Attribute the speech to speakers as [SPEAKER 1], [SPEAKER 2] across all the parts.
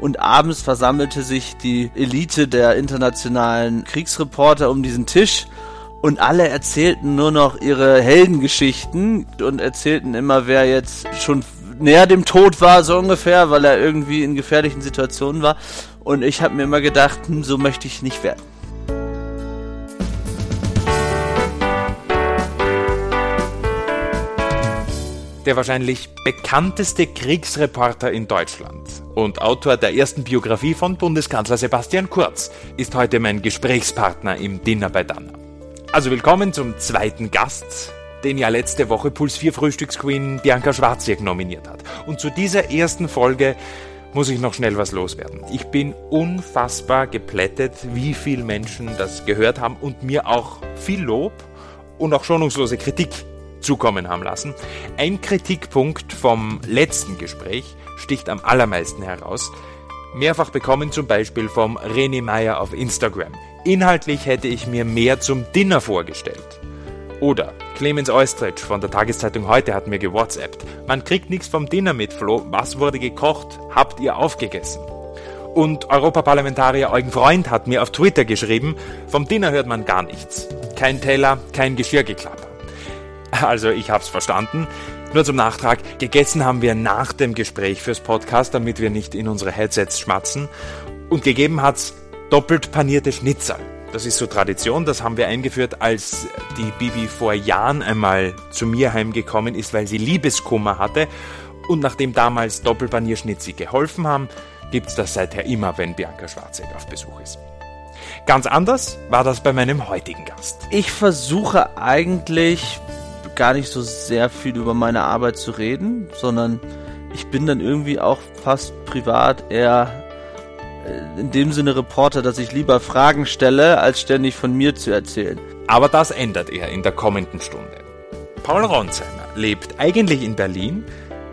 [SPEAKER 1] und abends versammelte sich die Elite der internationalen Kriegsreporter um diesen Tisch und alle erzählten nur noch ihre Heldengeschichten und erzählten immer, wer jetzt schon näher dem Tod war, so ungefähr, weil er irgendwie in gefährlichen Situationen war. Und ich habe mir immer gedacht, hm, so möchte ich nicht werden.
[SPEAKER 2] Der wahrscheinlich bekannteste Kriegsreporter in Deutschland und Autor der ersten Biografie von Bundeskanzler Sebastian Kurz, ist heute mein Gesprächspartner im Dinner bei Danner. Also willkommen zum zweiten Gast, den ja letzte Woche Puls 4 Frühstücksqueen Bianca Schwarzjäck nominiert hat. Und zu dieser ersten Folge muss ich noch schnell was loswerden. Ich bin unfassbar geplättet, wie viele Menschen das gehört haben und mir auch viel Lob und auch schonungslose Kritik zukommen haben lassen. Ein Kritikpunkt vom letzten Gespräch sticht am allermeisten heraus. Mehrfach bekommen zum Beispiel vom René Meyer auf Instagram. Inhaltlich hätte ich mir mehr zum Dinner vorgestellt. Oder Clemens Eustretsch von der Tageszeitung heute hat mir gewhatsappt. Man kriegt nichts vom Dinner mit, Flo. Was wurde gekocht? Habt ihr aufgegessen? Und Europaparlamentarier Eugen Freund hat mir auf Twitter geschrieben, vom Dinner hört man gar nichts. Kein Teller, kein Geschirrgeklapper. Also ich hab's verstanden. Nur zum Nachtrag, gegessen haben wir nach dem Gespräch fürs Podcast, damit wir nicht in unsere Headsets schmatzen. Und gegeben hat's doppelt panierte Schnitzel. Das ist so Tradition, das haben wir eingeführt, als die Bibi vor Jahren einmal zu mir heimgekommen ist, weil sie Liebeskummer hatte. Und nachdem damals Doppelpanierschnitzi geholfen haben, gibt's das seither immer, wenn Bianca Schwarzegg auf Besuch ist. Ganz anders war das bei meinem heutigen Gast.
[SPEAKER 1] Ich versuche eigentlich gar nicht so sehr viel über meine Arbeit zu reden, sondern ich bin dann irgendwie auch fast privat eher äh, in dem Sinne Reporter, dass ich lieber Fragen stelle, als ständig von mir zu erzählen.
[SPEAKER 2] Aber das ändert er in der kommenden Stunde. Paul Ronsheimer lebt eigentlich in Berlin,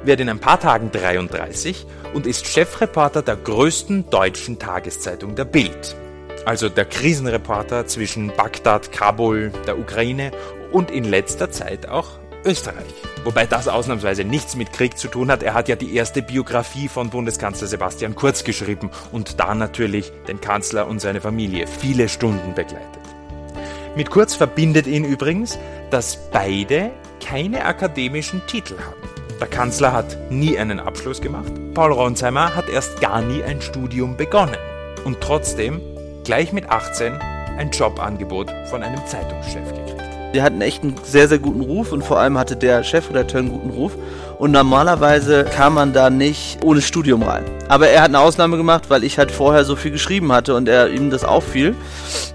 [SPEAKER 2] wird in ein paar Tagen 33 und ist Chefreporter der größten deutschen Tageszeitung der Bild. Also der Krisenreporter zwischen Bagdad, Kabul, der Ukraine und in letzter Zeit auch Österreich. Wobei das ausnahmsweise nichts mit Krieg zu tun hat. Er hat ja die erste Biografie von Bundeskanzler Sebastian Kurz geschrieben und da natürlich den Kanzler und seine Familie viele Stunden begleitet. Mit Kurz verbindet ihn übrigens, dass beide keine akademischen Titel haben. Der Kanzler hat nie einen Abschluss gemacht, Paul Ronsheimer hat erst gar nie ein Studium begonnen und trotzdem gleich mit 18 ein Jobangebot von einem Zeitungschef gekriegt.
[SPEAKER 1] Die hatten echt einen sehr, sehr guten Ruf und vor allem hatte der Chefredakteur einen guten Ruf. Und normalerweise kam man da nicht ohne Studium rein. Aber er hat eine Ausnahme gemacht, weil ich halt vorher so viel geschrieben hatte und er ihm das auffiel.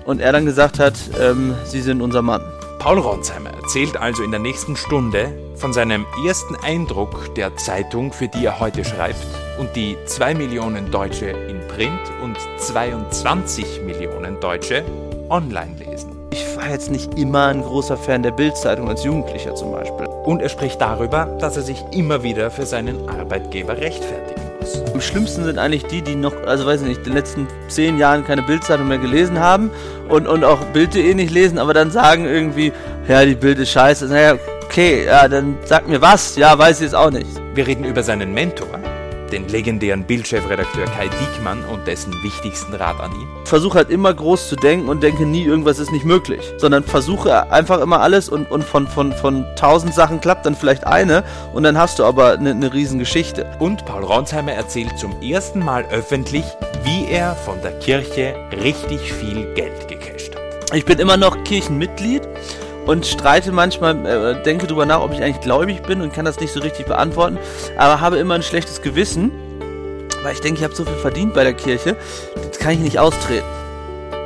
[SPEAKER 1] Und er dann gesagt hat, ähm, Sie sind unser Mann.
[SPEAKER 2] Paul Ronsheimer erzählt also in der nächsten Stunde von seinem ersten Eindruck der Zeitung, für die er heute schreibt und die 2 Millionen Deutsche in Print und 22 Millionen Deutsche online lesen.
[SPEAKER 1] Ich war jetzt nicht immer ein großer Fan der Bildzeitung als Jugendlicher zum Beispiel.
[SPEAKER 2] Und er spricht darüber, dass er sich immer wieder für seinen Arbeitgeber rechtfertigen muss.
[SPEAKER 1] Am schlimmsten sind eigentlich die, die noch, also weiß ich nicht, in den letzten zehn Jahren keine Bildzeitung mehr gelesen haben und, und auch Bild.de nicht lesen, aber dann sagen irgendwie, ja, die Bild ist scheiße. Naja, okay, ja, dann sag mir was. Ja, weiß ich es auch nicht.
[SPEAKER 2] Wir reden über seinen Mentor, den legendären Bildchefredakteur Kai Diekmann und dessen wichtigsten Rat an ihn?
[SPEAKER 1] Versuche halt immer groß zu denken und denke nie, irgendwas ist nicht möglich. Sondern versuche einfach immer alles und, und von, von, von tausend Sachen klappt dann vielleicht eine und dann hast du aber eine, eine Riesengeschichte.
[SPEAKER 2] Und Paul Ronsheimer erzählt zum ersten Mal öffentlich, wie er von der Kirche richtig viel Geld gecasht hat.
[SPEAKER 1] Ich bin immer noch Kirchenmitglied und streite manchmal, äh, denke darüber nach, ob ich eigentlich gläubig bin und kann das nicht so richtig beantworten, aber habe immer ein schlechtes Gewissen, weil ich denke, ich habe so viel verdient bei der Kirche, das kann ich nicht austreten.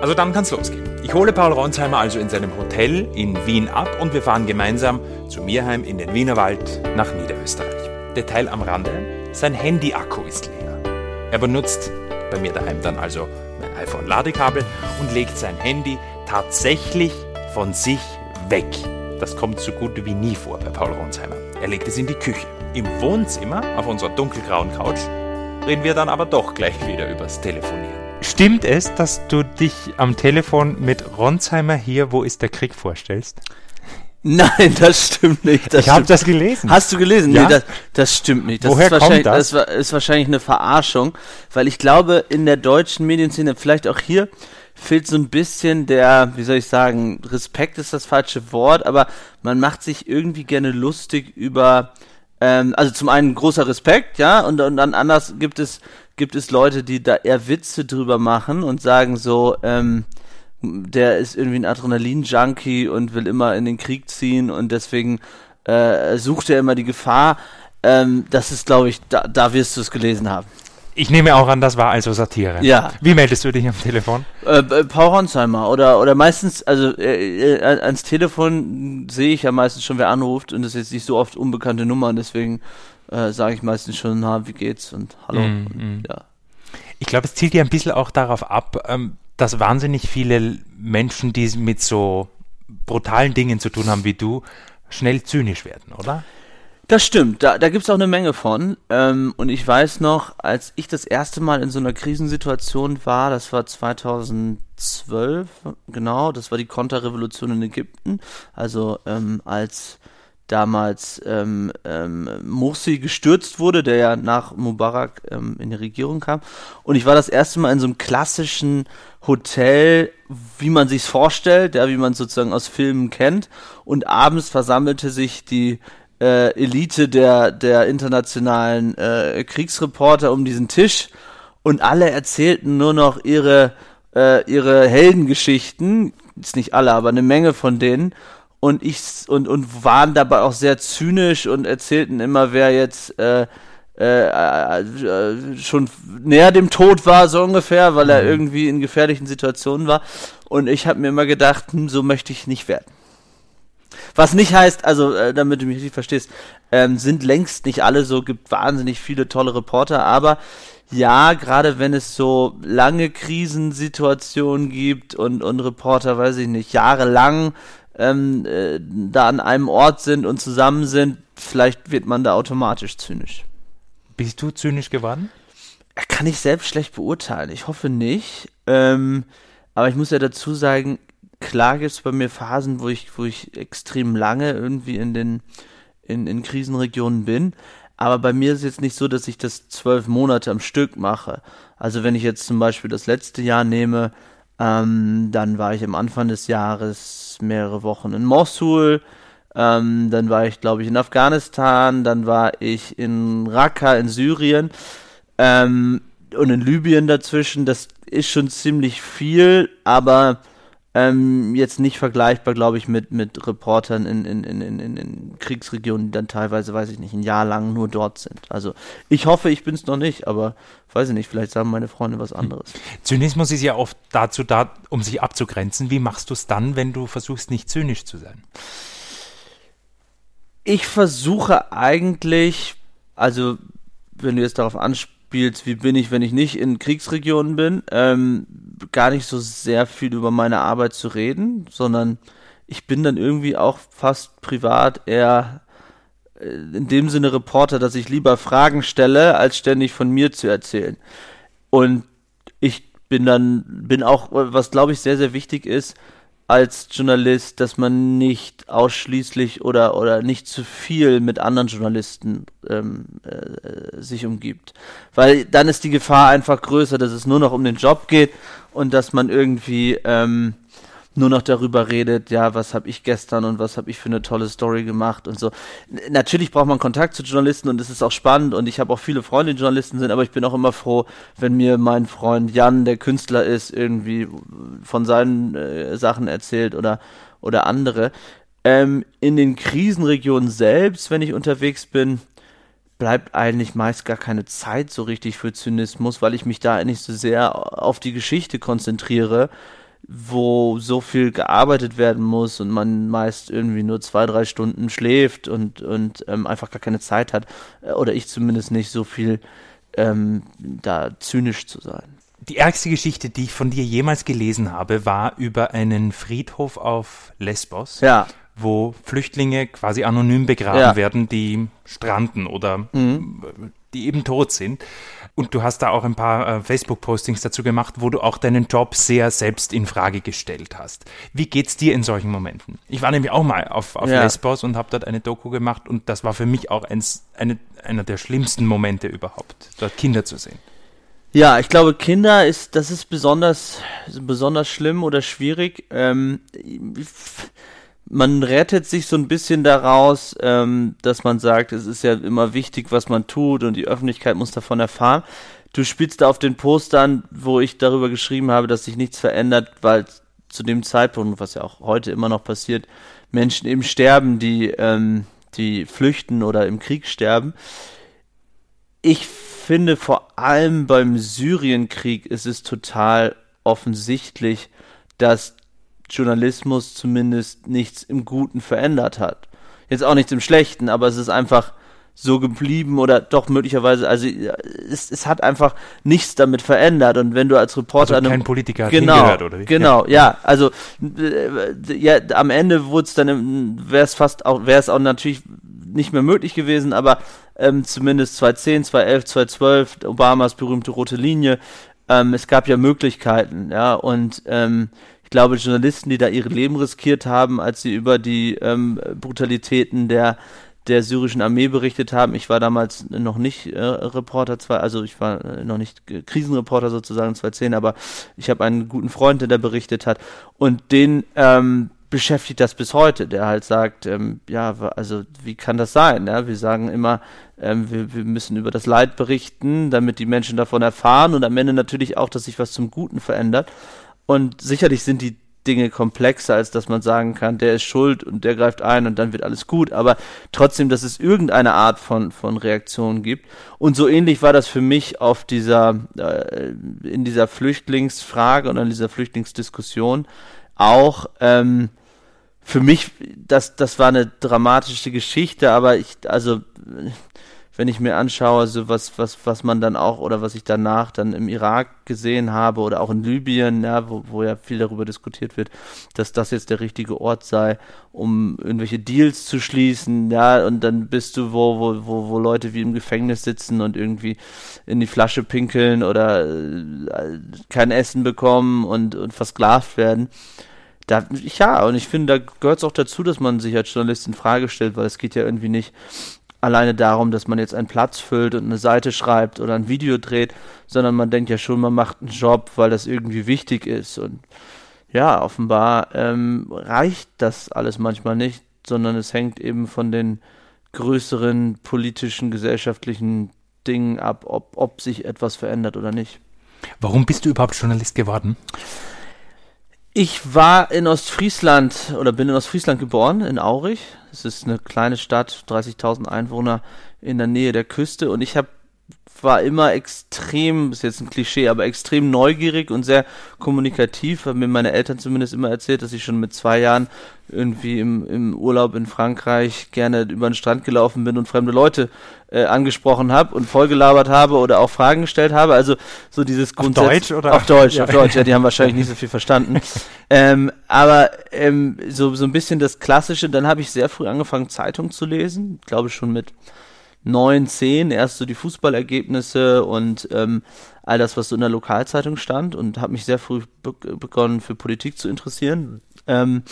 [SPEAKER 2] Also dann kann's losgehen. Ich hole Paul Ronsheimer also in seinem Hotel in Wien ab und wir fahren gemeinsam zu mir heim in den Wienerwald nach Niederösterreich. Detail am Rande, sein Handy-Akku ist leer. Er benutzt bei mir daheim dann also mein iPhone-Ladekabel und legt sein Handy tatsächlich von sich weg. Das kommt so gut wie nie vor bei Paul Ronsheimer. Er legt es in die Küche. Im Wohnzimmer, auf unserer dunkelgrauen Couch, reden wir dann aber doch gleich wieder übers Telefonieren.
[SPEAKER 3] Stimmt es, dass du dich am Telefon mit Ronsheimer hier, wo ist der Krieg, vorstellst?
[SPEAKER 1] Nein, das stimmt nicht. Das
[SPEAKER 2] ich habe
[SPEAKER 1] stimmt.
[SPEAKER 2] das gelesen.
[SPEAKER 1] Hast du gelesen?
[SPEAKER 2] Ja?
[SPEAKER 1] Nee, das, das stimmt nicht. Das
[SPEAKER 2] Woher
[SPEAKER 1] ist
[SPEAKER 2] kommt
[SPEAKER 1] wahrscheinlich,
[SPEAKER 2] das?
[SPEAKER 1] war- ist wahrscheinlich eine Verarschung, weil ich glaube, in der deutschen Medienszene, vielleicht auch hier, fehlt so ein bisschen der, wie soll ich sagen, Respekt ist das falsche Wort, aber man macht sich irgendwie gerne lustig über, ähm, also zum einen großer Respekt, ja, und, und dann anders gibt es, gibt es Leute, die da eher Witze drüber machen und sagen so, ähm, der ist irgendwie ein Adrenalin-Junkie und will immer in den Krieg ziehen und deswegen äh, sucht er immer die Gefahr. Ähm, das ist, glaube ich, da, da wirst du es gelesen haben.
[SPEAKER 2] Ich nehme auch an, das war also Satire.
[SPEAKER 1] Ja.
[SPEAKER 2] Wie meldest du dich am Telefon?
[SPEAKER 1] Äh, äh, Paul Ronsheimer oder, oder meistens, also äh, äh, ans Telefon sehe ich ja meistens schon, wer anruft und das ist jetzt nicht so oft unbekannte Nummern, deswegen äh, sage ich meistens schon, na, wie geht's und hallo.
[SPEAKER 2] Mm,
[SPEAKER 1] und, ja.
[SPEAKER 2] Ich glaube, es zielt ja ein bisschen auch darauf ab, ähm, dass wahnsinnig viele Menschen, die mit so brutalen Dingen zu tun haben wie du, schnell zynisch werden, oder?
[SPEAKER 1] Das stimmt, da, da gibt's auch eine Menge von. Ähm, und ich weiß noch, als ich das erste Mal in so einer Krisensituation war, das war 2012, genau, das war die Konterrevolution in Ägypten. Also ähm, als damals ähm, ähm, Morsi gestürzt wurde, der ja nach Mubarak ähm, in die Regierung kam. Und ich war das erste Mal in so einem klassischen Hotel, wie man sich's vorstellt, ja, wie man es sozusagen aus Filmen kennt. Und abends versammelte sich die äh, Elite der, der internationalen äh, Kriegsreporter um diesen Tisch und alle erzählten nur noch ihre, äh, ihre Heldengeschichten, ist nicht alle, aber eine Menge von denen und ich und und waren dabei auch sehr zynisch und erzählten immer, wer jetzt äh, äh, äh, schon näher dem Tod war, so ungefähr, weil er irgendwie in gefährlichen Situationen war. Und ich habe mir immer gedacht, hm, so möchte ich nicht werden. Was nicht heißt, also äh, damit du mich richtig verstehst, ähm, sind längst nicht alle so, gibt wahnsinnig viele tolle Reporter, aber ja, gerade wenn es so lange Krisensituationen gibt und, und Reporter, weiß ich nicht, jahrelang ähm, äh, da an einem Ort sind und zusammen sind, vielleicht wird man da automatisch zynisch.
[SPEAKER 2] Bist du zynisch geworden?
[SPEAKER 1] Kann ich selbst schlecht beurteilen. Ich hoffe nicht. Ähm, aber ich muss ja dazu sagen, klar gibt es bei mir Phasen, wo ich, wo ich extrem lange irgendwie in den in, in Krisenregionen bin. Aber bei mir ist es jetzt nicht so, dass ich das zwölf Monate am Stück mache. Also wenn ich jetzt zum Beispiel das letzte Jahr nehme, ähm, dann war ich am Anfang des Jahres mehrere Wochen in Mosul, ähm, dann war ich, glaube ich, in Afghanistan, dann war ich in Raqqa in Syrien ähm, und in Libyen dazwischen. Das ist schon ziemlich viel, aber ähm, jetzt nicht vergleichbar, glaube ich, mit, mit Reportern in, in, in, in, in- Kriegsregionen, die dann teilweise, weiß ich nicht, ein Jahr lang nur dort sind. Also ich hoffe, ich bin es noch nicht, aber weiß ich nicht, vielleicht sagen meine Freunde was anderes.
[SPEAKER 2] Zynismus ist ja oft dazu da, um sich abzugrenzen. Wie machst du es dann, wenn du versuchst, nicht zynisch zu sein?
[SPEAKER 1] Ich versuche eigentlich, also wenn du jetzt darauf anspielst, wie bin ich, wenn ich nicht in Kriegsregionen bin, ähm, gar nicht so sehr viel über meine Arbeit zu reden, sondern ich bin dann irgendwie auch fast privat eher äh, in dem Sinne Reporter, dass ich lieber Fragen stelle, als ständig von mir zu erzählen. Und ich bin dann, bin auch, was glaube ich sehr, sehr wichtig ist, als Journalist, dass man nicht ausschließlich oder, oder nicht zu viel mit anderen Journalisten ähm, äh, sich umgibt. Weil dann ist die Gefahr einfach größer, dass es nur noch um den Job geht und dass man irgendwie ähm, nur noch darüber redet, ja, was habe ich gestern und was habe ich für eine tolle Story gemacht und so. Natürlich braucht man Kontakt zu Journalisten und es ist auch spannend und ich habe auch viele Freunde, die Journalisten sind, aber ich bin auch immer froh, wenn mir mein Freund Jan, der Künstler ist, irgendwie von seinen äh, Sachen erzählt oder oder andere. Ähm, in den Krisenregionen selbst, wenn ich unterwegs bin, bleibt eigentlich meist gar keine Zeit so richtig für Zynismus, weil ich mich da nicht so sehr auf die Geschichte konzentriere, wo so viel gearbeitet werden muss und man meist irgendwie nur zwei, drei Stunden schläft und, und ähm, einfach gar keine Zeit hat, äh, oder ich zumindest nicht so viel ähm, da zynisch zu sein.
[SPEAKER 2] Die ärgste Geschichte, die ich von dir jemals gelesen habe, war über einen Friedhof auf Lesbos,
[SPEAKER 1] Ja,
[SPEAKER 2] wo Flüchtlinge quasi anonym begraben
[SPEAKER 1] Ja.
[SPEAKER 2] werden, die stranden oder die eben tot sind. Und du hast da auch ein paar äh, Facebook-Postings dazu gemacht, wo du auch deinen Job sehr selbst in Frage gestellt hast. Wie geht's dir in solchen Momenten? Ich war nämlich auch mal auf, auf
[SPEAKER 1] Ja.
[SPEAKER 2] Lesbos und habe dort eine Doku gemacht und das war für mich auch eins, eine, einer der schlimmsten Momente überhaupt, dort Kinder zu sehen.
[SPEAKER 1] Ja, ich glaube, Kinder ist, das ist besonders, besonders schlimm oder schwierig. Ähm, man rettet sich so ein bisschen daraus, ähm, dass man sagt, es ist ja immer wichtig, was man tut und die Öffentlichkeit muss davon erfahren. Du spielst da auf den Postern, wo ich darüber geschrieben habe, dass sich nichts verändert, weil zu dem Zeitpunkt, was ja auch heute immer noch passiert, Menschen eben sterben, die, ähm, die flüchten oder im Krieg sterben. Ich finde vor allem beim Syrienkrieg ist es total offensichtlich, dass Journalismus zumindest nichts im Guten verändert hat. Jetzt auch nichts im Schlechten, aber es ist einfach so geblieben oder doch möglicherweise, also ja, es, es hat einfach nichts damit verändert und wenn du als Reporter
[SPEAKER 2] Also kein Politiker hat
[SPEAKER 1] genau,
[SPEAKER 2] hingehört, oder wie?
[SPEAKER 1] Genau, ja, also äh, ja, am Ende wurde es dann, wäre es fast auch, wäre es auch natürlich nicht mehr möglich gewesen, aber ähm, zumindest 2010, 2011, 2012, Obamas berühmte rote Linie, ähm, es gab ja Möglichkeiten, ja, und ähm, ich glaube, Journalisten, die da ihre Leben riskiert haben, als sie über die ähm, Brutalitäten der der syrischen Armee berichtet haben. Ich war damals noch nicht äh, Reporter, zwar, also ich war äh, noch nicht Krisenreporter sozusagen 2010, aber ich habe einen guten Freund, der da berichtet hat und den ähm, beschäftigt das bis heute, der halt sagt, ähm, ja, also wie kann das sein? Ja? Wir sagen immer, ähm, wir, wir müssen über das Leid berichten, damit die Menschen davon erfahren und am Ende natürlich auch, dass sich was zum Guten verändert. Und sicherlich sind die Dinge komplexer, als dass man sagen kann, der ist schuld und der greift ein und dann wird alles gut, aber trotzdem, dass es irgendeine Art von, von Reaktion gibt. Und so ähnlich war das für mich auf dieser, äh, in dieser Flüchtlingsfrage und in dieser Flüchtlingsdiskussion auch, ähm, für mich, das, das war eine dramatische Geschichte, aber ich, also, wenn ich mir anschaue, so was, was, was man dann auch oder was ich danach dann im Irak gesehen habe oder auch in Libyen, ja, wo, wo ja viel darüber diskutiert wird, dass das jetzt der richtige Ort sei, um irgendwelche Deals zu schließen, ja, und dann bist du wo, wo, wo, wo Leute wie im Gefängnis sitzen und irgendwie in die Flasche pinkeln oder äh, kein Essen bekommen und, und versklavt werden. Da, ja, und ich finde, da gehört es auch dazu, dass man sich als Journalist in Frage stellt, weil es geht ja irgendwie nicht alleine darum, dass man jetzt einen Platz füllt und eine Seite schreibt oder ein Video dreht, sondern man denkt ja schon, man macht einen Job, weil das irgendwie wichtig ist. Und ja, offenbar ähm, reicht das alles manchmal nicht, sondern es hängt eben von den größeren politischen, gesellschaftlichen Dingen ab, ob, ob sich etwas verändert oder nicht.
[SPEAKER 2] Warum bist du überhaupt Journalist geworden?
[SPEAKER 1] Ich war in Ostfriesland oder bin in Ostfriesland geboren, in Aurich. Es ist eine kleine Stadt, 30.000 Einwohner in der Nähe der Küste und ich habe war immer extrem, ist jetzt ein Klischee, aber extrem neugierig und sehr kommunikativ. Haben mir meine Eltern zumindest immer erzählt, dass ich schon mit zwei Jahren irgendwie im, im Urlaub in Frankreich gerne über den Strand gelaufen bin und fremde Leute äh, angesprochen habe und vollgelabert habe oder auch Fragen gestellt habe. Also so dieses Grundsatz.
[SPEAKER 2] Deutsch, oder?
[SPEAKER 1] Auf Deutsch,
[SPEAKER 2] Ja.
[SPEAKER 1] auf Deutsch. Ja, die haben wahrscheinlich nicht so viel verstanden. ähm, aber ähm, so, so ein bisschen das Klassische. Dann habe ich sehr früh angefangen, Zeitung zu lesen. Ich glaube schon mit neun, zehn erst so die Fußballergebnisse und ähm, all das, was so in der Lokalzeitung stand und habe mich sehr früh be begonnen für Politik zu interessieren. Ähm,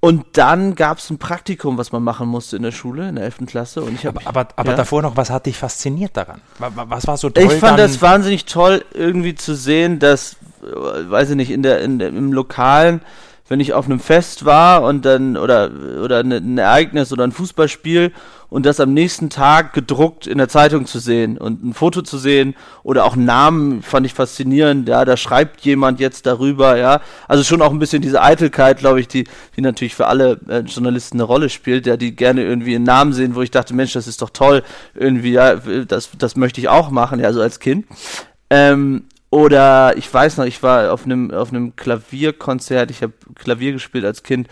[SPEAKER 1] und dann gab es ein Praktikum, was man machen musste in der Schule, in der 11. Klasse. Und ich habe
[SPEAKER 2] Aber, aber, aber
[SPEAKER 1] ja.
[SPEAKER 2] davor noch, was hat dich fasziniert daran? Wa- wa- Was war so toll
[SPEAKER 1] Ich fand das wahnsinnig toll, irgendwie zu sehen, dass, äh, weiß ich nicht, in der, in der, im Lokalen, wenn ich auf einem Fest war und dann, oder, oder ne- ein Ereignis oder ein Fußballspiel und das am nächsten Tag gedruckt in der Zeitung zu sehen und ein Foto zu sehen oder auch Namen fand ich faszinierend, ja, da schreibt jemand jetzt darüber, ja. Also schon auch ein bisschen diese Eitelkeit, glaube ich, die, die natürlich für alle äh, Journalisten eine Rolle spielt, ja, die gerne irgendwie einen Namen sehen, wo ich dachte, Mensch, das ist doch toll, irgendwie, ja, das, das möchte ich auch machen, ja, so als Kind. Ähm, oder ich weiß noch, ich war auf einem auf einem Klavierkonzert, ich habe Klavier gespielt als Kind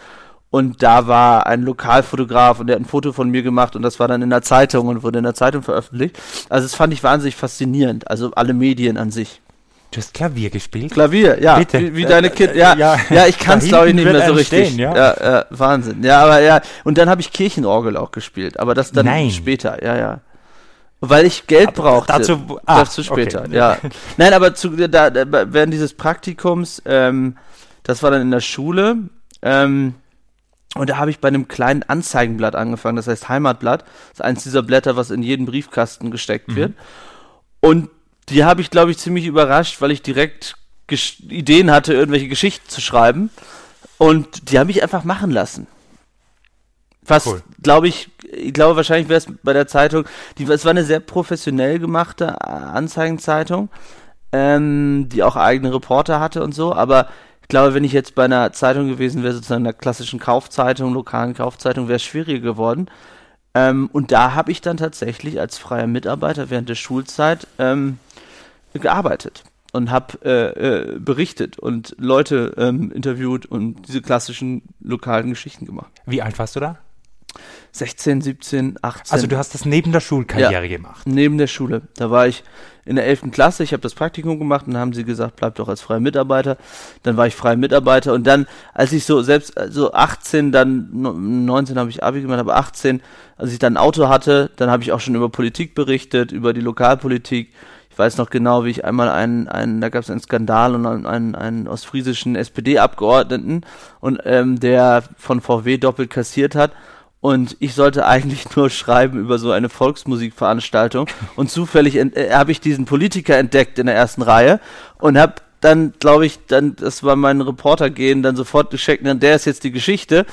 [SPEAKER 1] und da war ein Lokalfotograf und der hat ein Foto von mir gemacht und das war dann in der Zeitung und wurde in der Zeitung veröffentlicht. Also das fand ich wahnsinnig faszinierend, also alle Medien an sich.
[SPEAKER 2] Du hast Klavier gespielt?
[SPEAKER 1] Klavier, ja.
[SPEAKER 2] Bitte.
[SPEAKER 1] Wie, wie deine Kinder. Ja, ja, ja, ich kann es glaube ich nicht mehr so richtig. Stehen, ja? Ja, ja, Wahnsinn. Ja, aber ja. Und dann habe ich Kirchenorgel auch gespielt, aber das dann Nein. später, ja, ja. Weil ich Geld aber brauchte. Dazu, ah, dazu später, okay. ja. Nein, aber zu, da, da, während dieses Praktikums, ähm, das war dann in der Schule, ähm, und da habe ich bei einem kleinen Anzeigenblatt angefangen, das heißt Heimatblatt. Das ist eins dieser Blätter, was in jeden Briefkasten gesteckt mhm. wird. Und die habe ich, glaube ich, ziemlich überrascht, weil ich direkt Gesch Ideen hatte, irgendwelche Geschichten zu schreiben. Und die habe ich einfach machen lassen. Was, cool. glaube ich, ich glaube wahrscheinlich wäre es bei der Zeitung, die, es war eine sehr professionell gemachte Anzeigenzeitung, ähm, die auch eigene Reporter hatte und so, aber ich glaube, wenn ich jetzt bei einer Zeitung gewesen wäre, sozusagen einer klassischen Kaufzeitung, lokalen Kaufzeitung, wäre es schwieriger geworden. Ähm, und da habe ich dann tatsächlich als freier Mitarbeiter während der Schulzeit ähm, gearbeitet und habe äh, äh, berichtet und Leute ähm, interviewt und diese klassischen lokalen Geschichten gemacht.
[SPEAKER 2] Wie alt warst du da?
[SPEAKER 1] 16, 17, 18.
[SPEAKER 2] Also du hast das neben der Schulkarriere ja, gemacht?
[SPEAKER 1] Neben der Schule. Da war ich in der 11. Klasse, ich habe das Praktikum gemacht und dann haben sie gesagt, bleib doch als freier Mitarbeiter. Dann war ich freier Mitarbeiter und dann, als ich so selbst so 18, dann 19 habe ich Abi gemacht, aber 18, als ich dann ein Auto hatte, dann habe ich auch schon über Politik berichtet, über die Lokalpolitik ich weiß noch genau, wie ich einmal einen, einen da gab es einen Skandal und einen, einen, einen ostfriesischen SPD-Abgeordneten und ähm, der von VW doppelt kassiert hat. Und ich sollte eigentlich nur schreiben über so eine Volksmusikveranstaltung. Und zufällig äh, habe ich diesen Politiker entdeckt in der ersten Reihe und habe dann, glaube ich, dann, das war mein Reporter gehen, dann sofort geschickt, der ist jetzt die Geschichte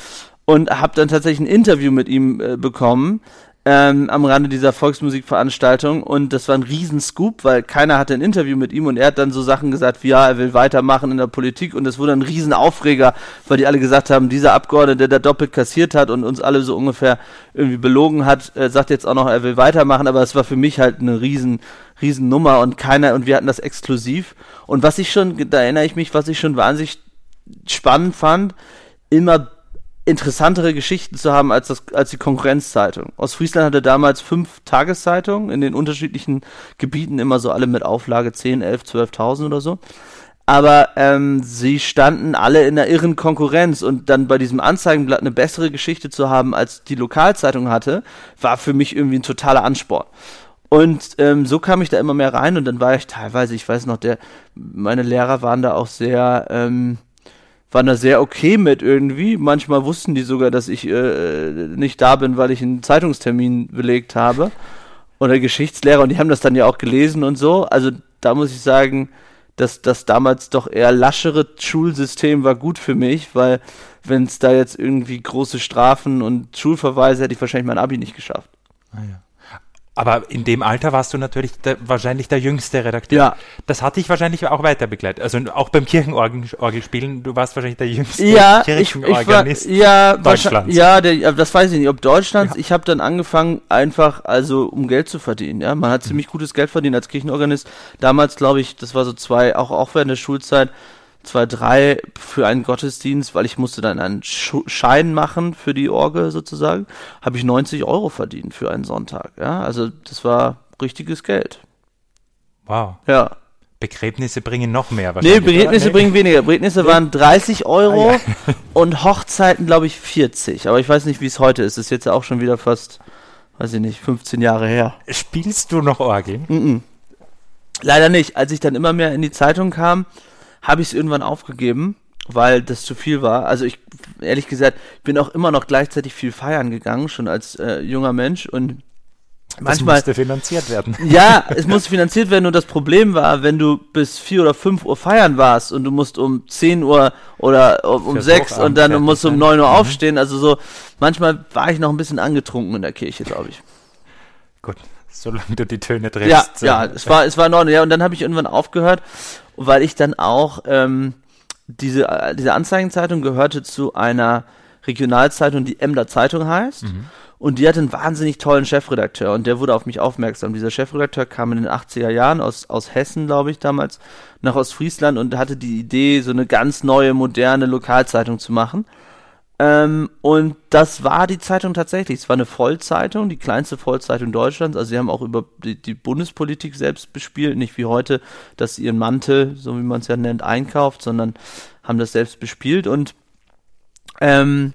[SPEAKER 1] und habe dann tatsächlich ein Interview mit ihm äh, bekommen ähm, am Rande dieser Volksmusikveranstaltung. Und das war ein Riesenscoop, weil keiner hatte ein Interview mit ihm. Und er hat dann so Sachen gesagt wie ja, er will weitermachen in der Politik. Und das wurde ein Riesenaufreger, weil die alle gesagt haben, dieser Abgeordnete, der da doppelt kassiert hat und uns alle so ungefähr irgendwie belogen hat, äh, sagt jetzt auch noch, er will weitermachen, aber es war für mich halt eine riesen Riesennummer. Und keiner und wir hatten das exklusiv. Und was ich schon, da erinnere ich mich, was ich schon wahnsinnig spannend fand, immer interessantere Geschichten zu haben als, das, als die Konkurrenzzeitung. Ostfriesland hatte damals fünf Tageszeitungen in den unterschiedlichen Gebieten, immer so alle mit Auflage 10, 11, 12.000 oder so. Aber ähm, sie standen alle in einer irren Konkurrenz und dann bei diesem Anzeigenblatt eine bessere Geschichte zu haben, als die Lokalzeitung hatte, war für mich irgendwie ein totaler Ansporn. Und ähm, so kam ich da immer mehr rein und dann war ich teilweise, ich weiß noch, der, meine Lehrer waren da auch sehr, ähm, waren da sehr okay mit irgendwie. Manchmal wussten die sogar, dass ich äh, nicht da bin, weil ich einen Zeitungstermin belegt habe. Oder Geschichtslehrer und die haben das dann ja auch gelesen und so. Also da muss ich sagen, dass das damals doch eher laschere Schulsystem war gut für mich, weil wenn es da jetzt irgendwie große Strafen und Schulverweise hätte ich wahrscheinlich mein Abi nicht geschafft.
[SPEAKER 2] Ah ja. Aber in dem Alter warst du natürlich der, wahrscheinlich der jüngste Redakteur. Ja. Das hatte ich wahrscheinlich auch weiter begleitet. Also auch beim Kirchenorgelspielen, du warst wahrscheinlich der jüngste
[SPEAKER 1] ja, Kirchenorganist ich, ich war, ja, Deutschlands. Ja, der, das weiß ich nicht, ob Deutschlands. Ja. Ich habe dann angefangen, einfach also um Geld zu verdienen. Ja, man hat mhm. ziemlich gutes Geld verdient als Kirchenorganist. Damals glaube ich, das war so zwei, auch auch während der Schulzeit zwei, drei für einen Gottesdienst, weil ich musste dann einen Schein machen für die Orgel sozusagen, habe ich 90 Euro verdient für einen Sonntag. Ja, also das war richtiges Geld.
[SPEAKER 2] Wow.
[SPEAKER 1] Ja.
[SPEAKER 2] Begräbnisse bringen noch mehr wahrscheinlich.
[SPEAKER 1] Nee, Begräbnisse oder? bringen weniger. Begräbnisse waren 30 Euro ah, ja. und Hochzeiten, glaube ich, 40. Aber ich weiß nicht, wie es heute ist. Das ist jetzt auch schon wieder fast, weiß ich nicht, 15 Jahre her.
[SPEAKER 2] Spielst du noch Orgel? Mm
[SPEAKER 1] -mm. Leider nicht. Als ich dann immer mehr in die Zeitung kam, habe ich es irgendwann aufgegeben, weil das zu viel war. Also ich, ehrlich gesagt, bin auch immer noch gleichzeitig viel feiern gegangen, schon als äh, junger Mensch und
[SPEAKER 2] Manchmal, das musste finanziert werden.
[SPEAKER 1] Ja, es musste finanziert werden und das Problem war, wenn du bis vier oder fünf Uhr feiern warst und du musst um zehn Uhr oder um, um sechs und dann musst du um neun Uhr mhm. aufstehen. Also so, manchmal war ich noch ein bisschen angetrunken in der Kirche, glaube ich.
[SPEAKER 2] Gut, solange du die Töne triffst.
[SPEAKER 1] Ja, ja, es war, es war in Ordnung. Ja, und dann habe ich irgendwann aufgehört weil ich dann auch ähm, diese, diese Anzeigenzeitung gehörte zu einer Regionalzeitung, die Emder Zeitung heißt. Mhm. Und die hatte einen wahnsinnig tollen Chefredakteur und der wurde auf mich aufmerksam. Dieser Chefredakteur kam in den 80er Jahren aus, aus Hessen, glaube ich, damals, nach Ostfriesland und hatte die Idee, so eine ganz neue, moderne Lokalzeitung zu machen. Ähm, und das war die Zeitung tatsächlich. Es war eine Vollzeitung, die kleinste Vollzeitung Deutschlands. Also sie haben auch über die, die Bundespolitik selbst bespielt, nicht wie heute, dass sie ihren Mantel, so wie man es ja nennt, einkauft, sondern haben das selbst bespielt und ähm,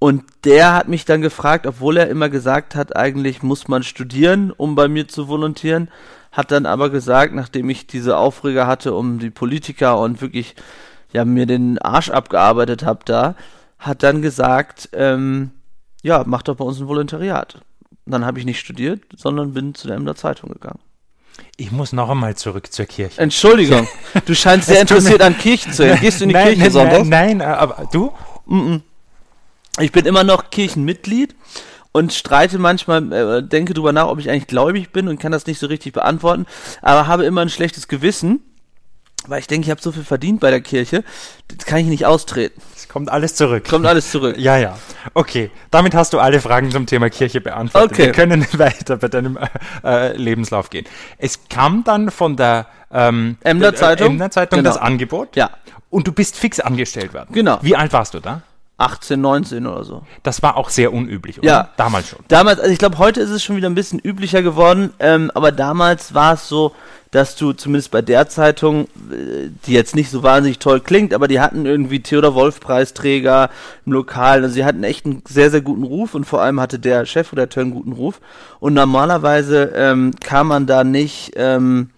[SPEAKER 1] und der hat mich dann gefragt, obwohl er immer gesagt hat, eigentlich muss man studieren, um bei mir zu volontieren, hat dann aber gesagt, nachdem ich diese Aufreger hatte um die Politiker und wirklich ja mir den Arsch abgearbeitet habe da, hat dann gesagt, ähm, ja, mach doch bei uns ein Volontariat. Dann habe ich nicht studiert, sondern bin zu der Emder Zeitung gegangen.
[SPEAKER 2] Ich muss noch einmal zurück zur Kirche.
[SPEAKER 1] Entschuldigung, du scheinst sehr interessiert an Kirchen zu sein. Gehst du in die
[SPEAKER 2] nein,
[SPEAKER 1] Kirche
[SPEAKER 2] nein,
[SPEAKER 1] sonntags?
[SPEAKER 2] Nein, nein, aber du?
[SPEAKER 1] Ich bin immer noch Kirchenmitglied und streite manchmal, äh, denke drüber nach, ob ich eigentlich gläubig bin und kann das nicht so richtig beantworten, aber habe immer ein schlechtes Gewissen, weil ich denke, ich habe so viel verdient bei der Kirche, das kann ich nicht austreten.
[SPEAKER 2] Kommt alles zurück.
[SPEAKER 1] Kommt alles zurück.
[SPEAKER 2] Ja, ja. Okay, damit hast du alle Fragen zum Thema Kirche beantwortet.
[SPEAKER 1] Okay.
[SPEAKER 2] Wir können weiter bei deinem äh, äh, Lebenslauf gehen. Es kam dann von der ähm,
[SPEAKER 1] Emder Zeitung?
[SPEAKER 2] Emder Zeitung
[SPEAKER 1] Genau.
[SPEAKER 2] das Angebot.
[SPEAKER 1] Ja.
[SPEAKER 2] Und du bist fix angestellt worden.
[SPEAKER 1] Genau.
[SPEAKER 2] Wie alt warst du da?
[SPEAKER 1] 18, 19 oder so.
[SPEAKER 2] Das war auch sehr unüblich, oder?
[SPEAKER 1] Ja.
[SPEAKER 2] Damals schon.
[SPEAKER 1] Damals, also ich glaube, heute ist es schon wieder ein bisschen üblicher geworden, ähm, aber damals war es so, dass du zumindest bei der Zeitung, äh, die jetzt nicht so wahnsinnig toll klingt, aber die hatten irgendwie Theodor Wolf Preisträger im Lokal, also sie hatten echt einen sehr, sehr guten Ruf und vor allem hatte der Chefredakteur einen guten Ruf und normalerweise ähm, kam man da nicht ähm,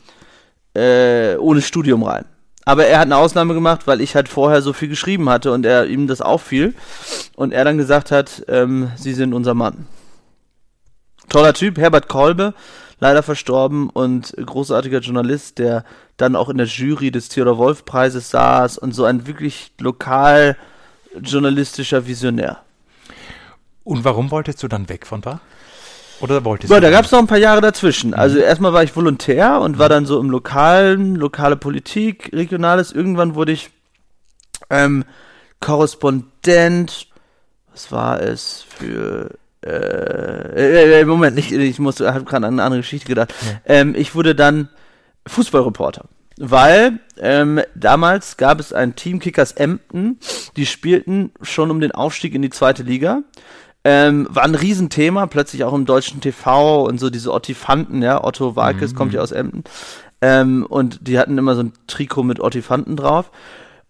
[SPEAKER 1] äh, ohne Studium rein. Aber er hat eine Ausnahme gemacht, weil ich halt vorher so viel geschrieben hatte und er ihm das auffiel und er dann gesagt hat, ähm, Sie sind unser Mann. Toller Typ, Herbert Kolbe, leider verstorben und großartiger Journalist, der dann auch in der Jury des Theodor Wolf Preises saß und so ein wirklich lokal journalistischer Visionär.
[SPEAKER 2] Und warum wolltest du dann weg von da? Oder wolltest
[SPEAKER 1] Ja,
[SPEAKER 2] du
[SPEAKER 1] da gab es noch ein paar Jahre dazwischen. Also erstmal war ich Volontär und war dann so im Lokalen, lokale Politik, Regionales. Irgendwann wurde ich ähm, Korrespondent. Was war es für äh, äh, äh, Moment, nicht, ich muss, habe gerade an eine andere Geschichte gedacht. Ähm, ich wurde dann Fußballreporter. Weil ähm, damals gab es ein Team Kickers Emden, die spielten schon um den Aufstieg in die zweite Liga. Ähm, war ein Riesenthema, plötzlich auch im deutschen TV und so diese Ottifanten, ja, Otto Walkes kommt ja aus Emden. Ähm, und die hatten immer so ein Trikot mit Ottifanten drauf.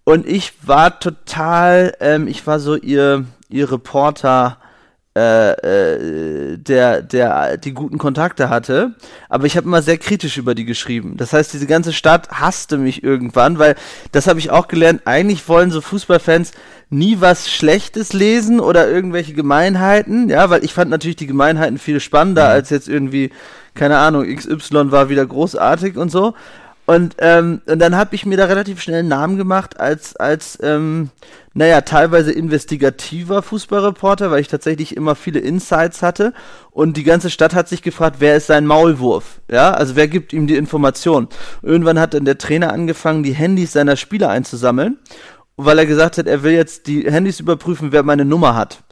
[SPEAKER 1] Und ich war total, ähm, ich war so ihr, ihr Reporter, äh, äh, der, der die guten Kontakte hatte. Aber ich habe immer sehr kritisch über die geschrieben. Das heißt, diese ganze Stadt hasste mich irgendwann, weil das habe ich auch gelernt. Eigentlich wollen so Fußballfans nie was Schlechtes lesen oder irgendwelche Gemeinheiten, ja, weil ich fand natürlich die Gemeinheiten viel spannender als jetzt irgendwie, keine Ahnung, XY war wieder großartig und so. Und, ähm, und dann habe ich mir da relativ schnell einen Namen gemacht als, als ähm, naja, teilweise investigativer Fußballreporter, weil ich tatsächlich immer viele Insights hatte. Und die ganze Stadt hat sich gefragt, wer ist sein Maulwurf? Ja, also wer gibt ihm die Information? Irgendwann hat dann der Trainer angefangen, die Handys seiner Spieler einzusammeln, weil er gesagt hat, er will jetzt die Handys überprüfen, wer meine Nummer hat.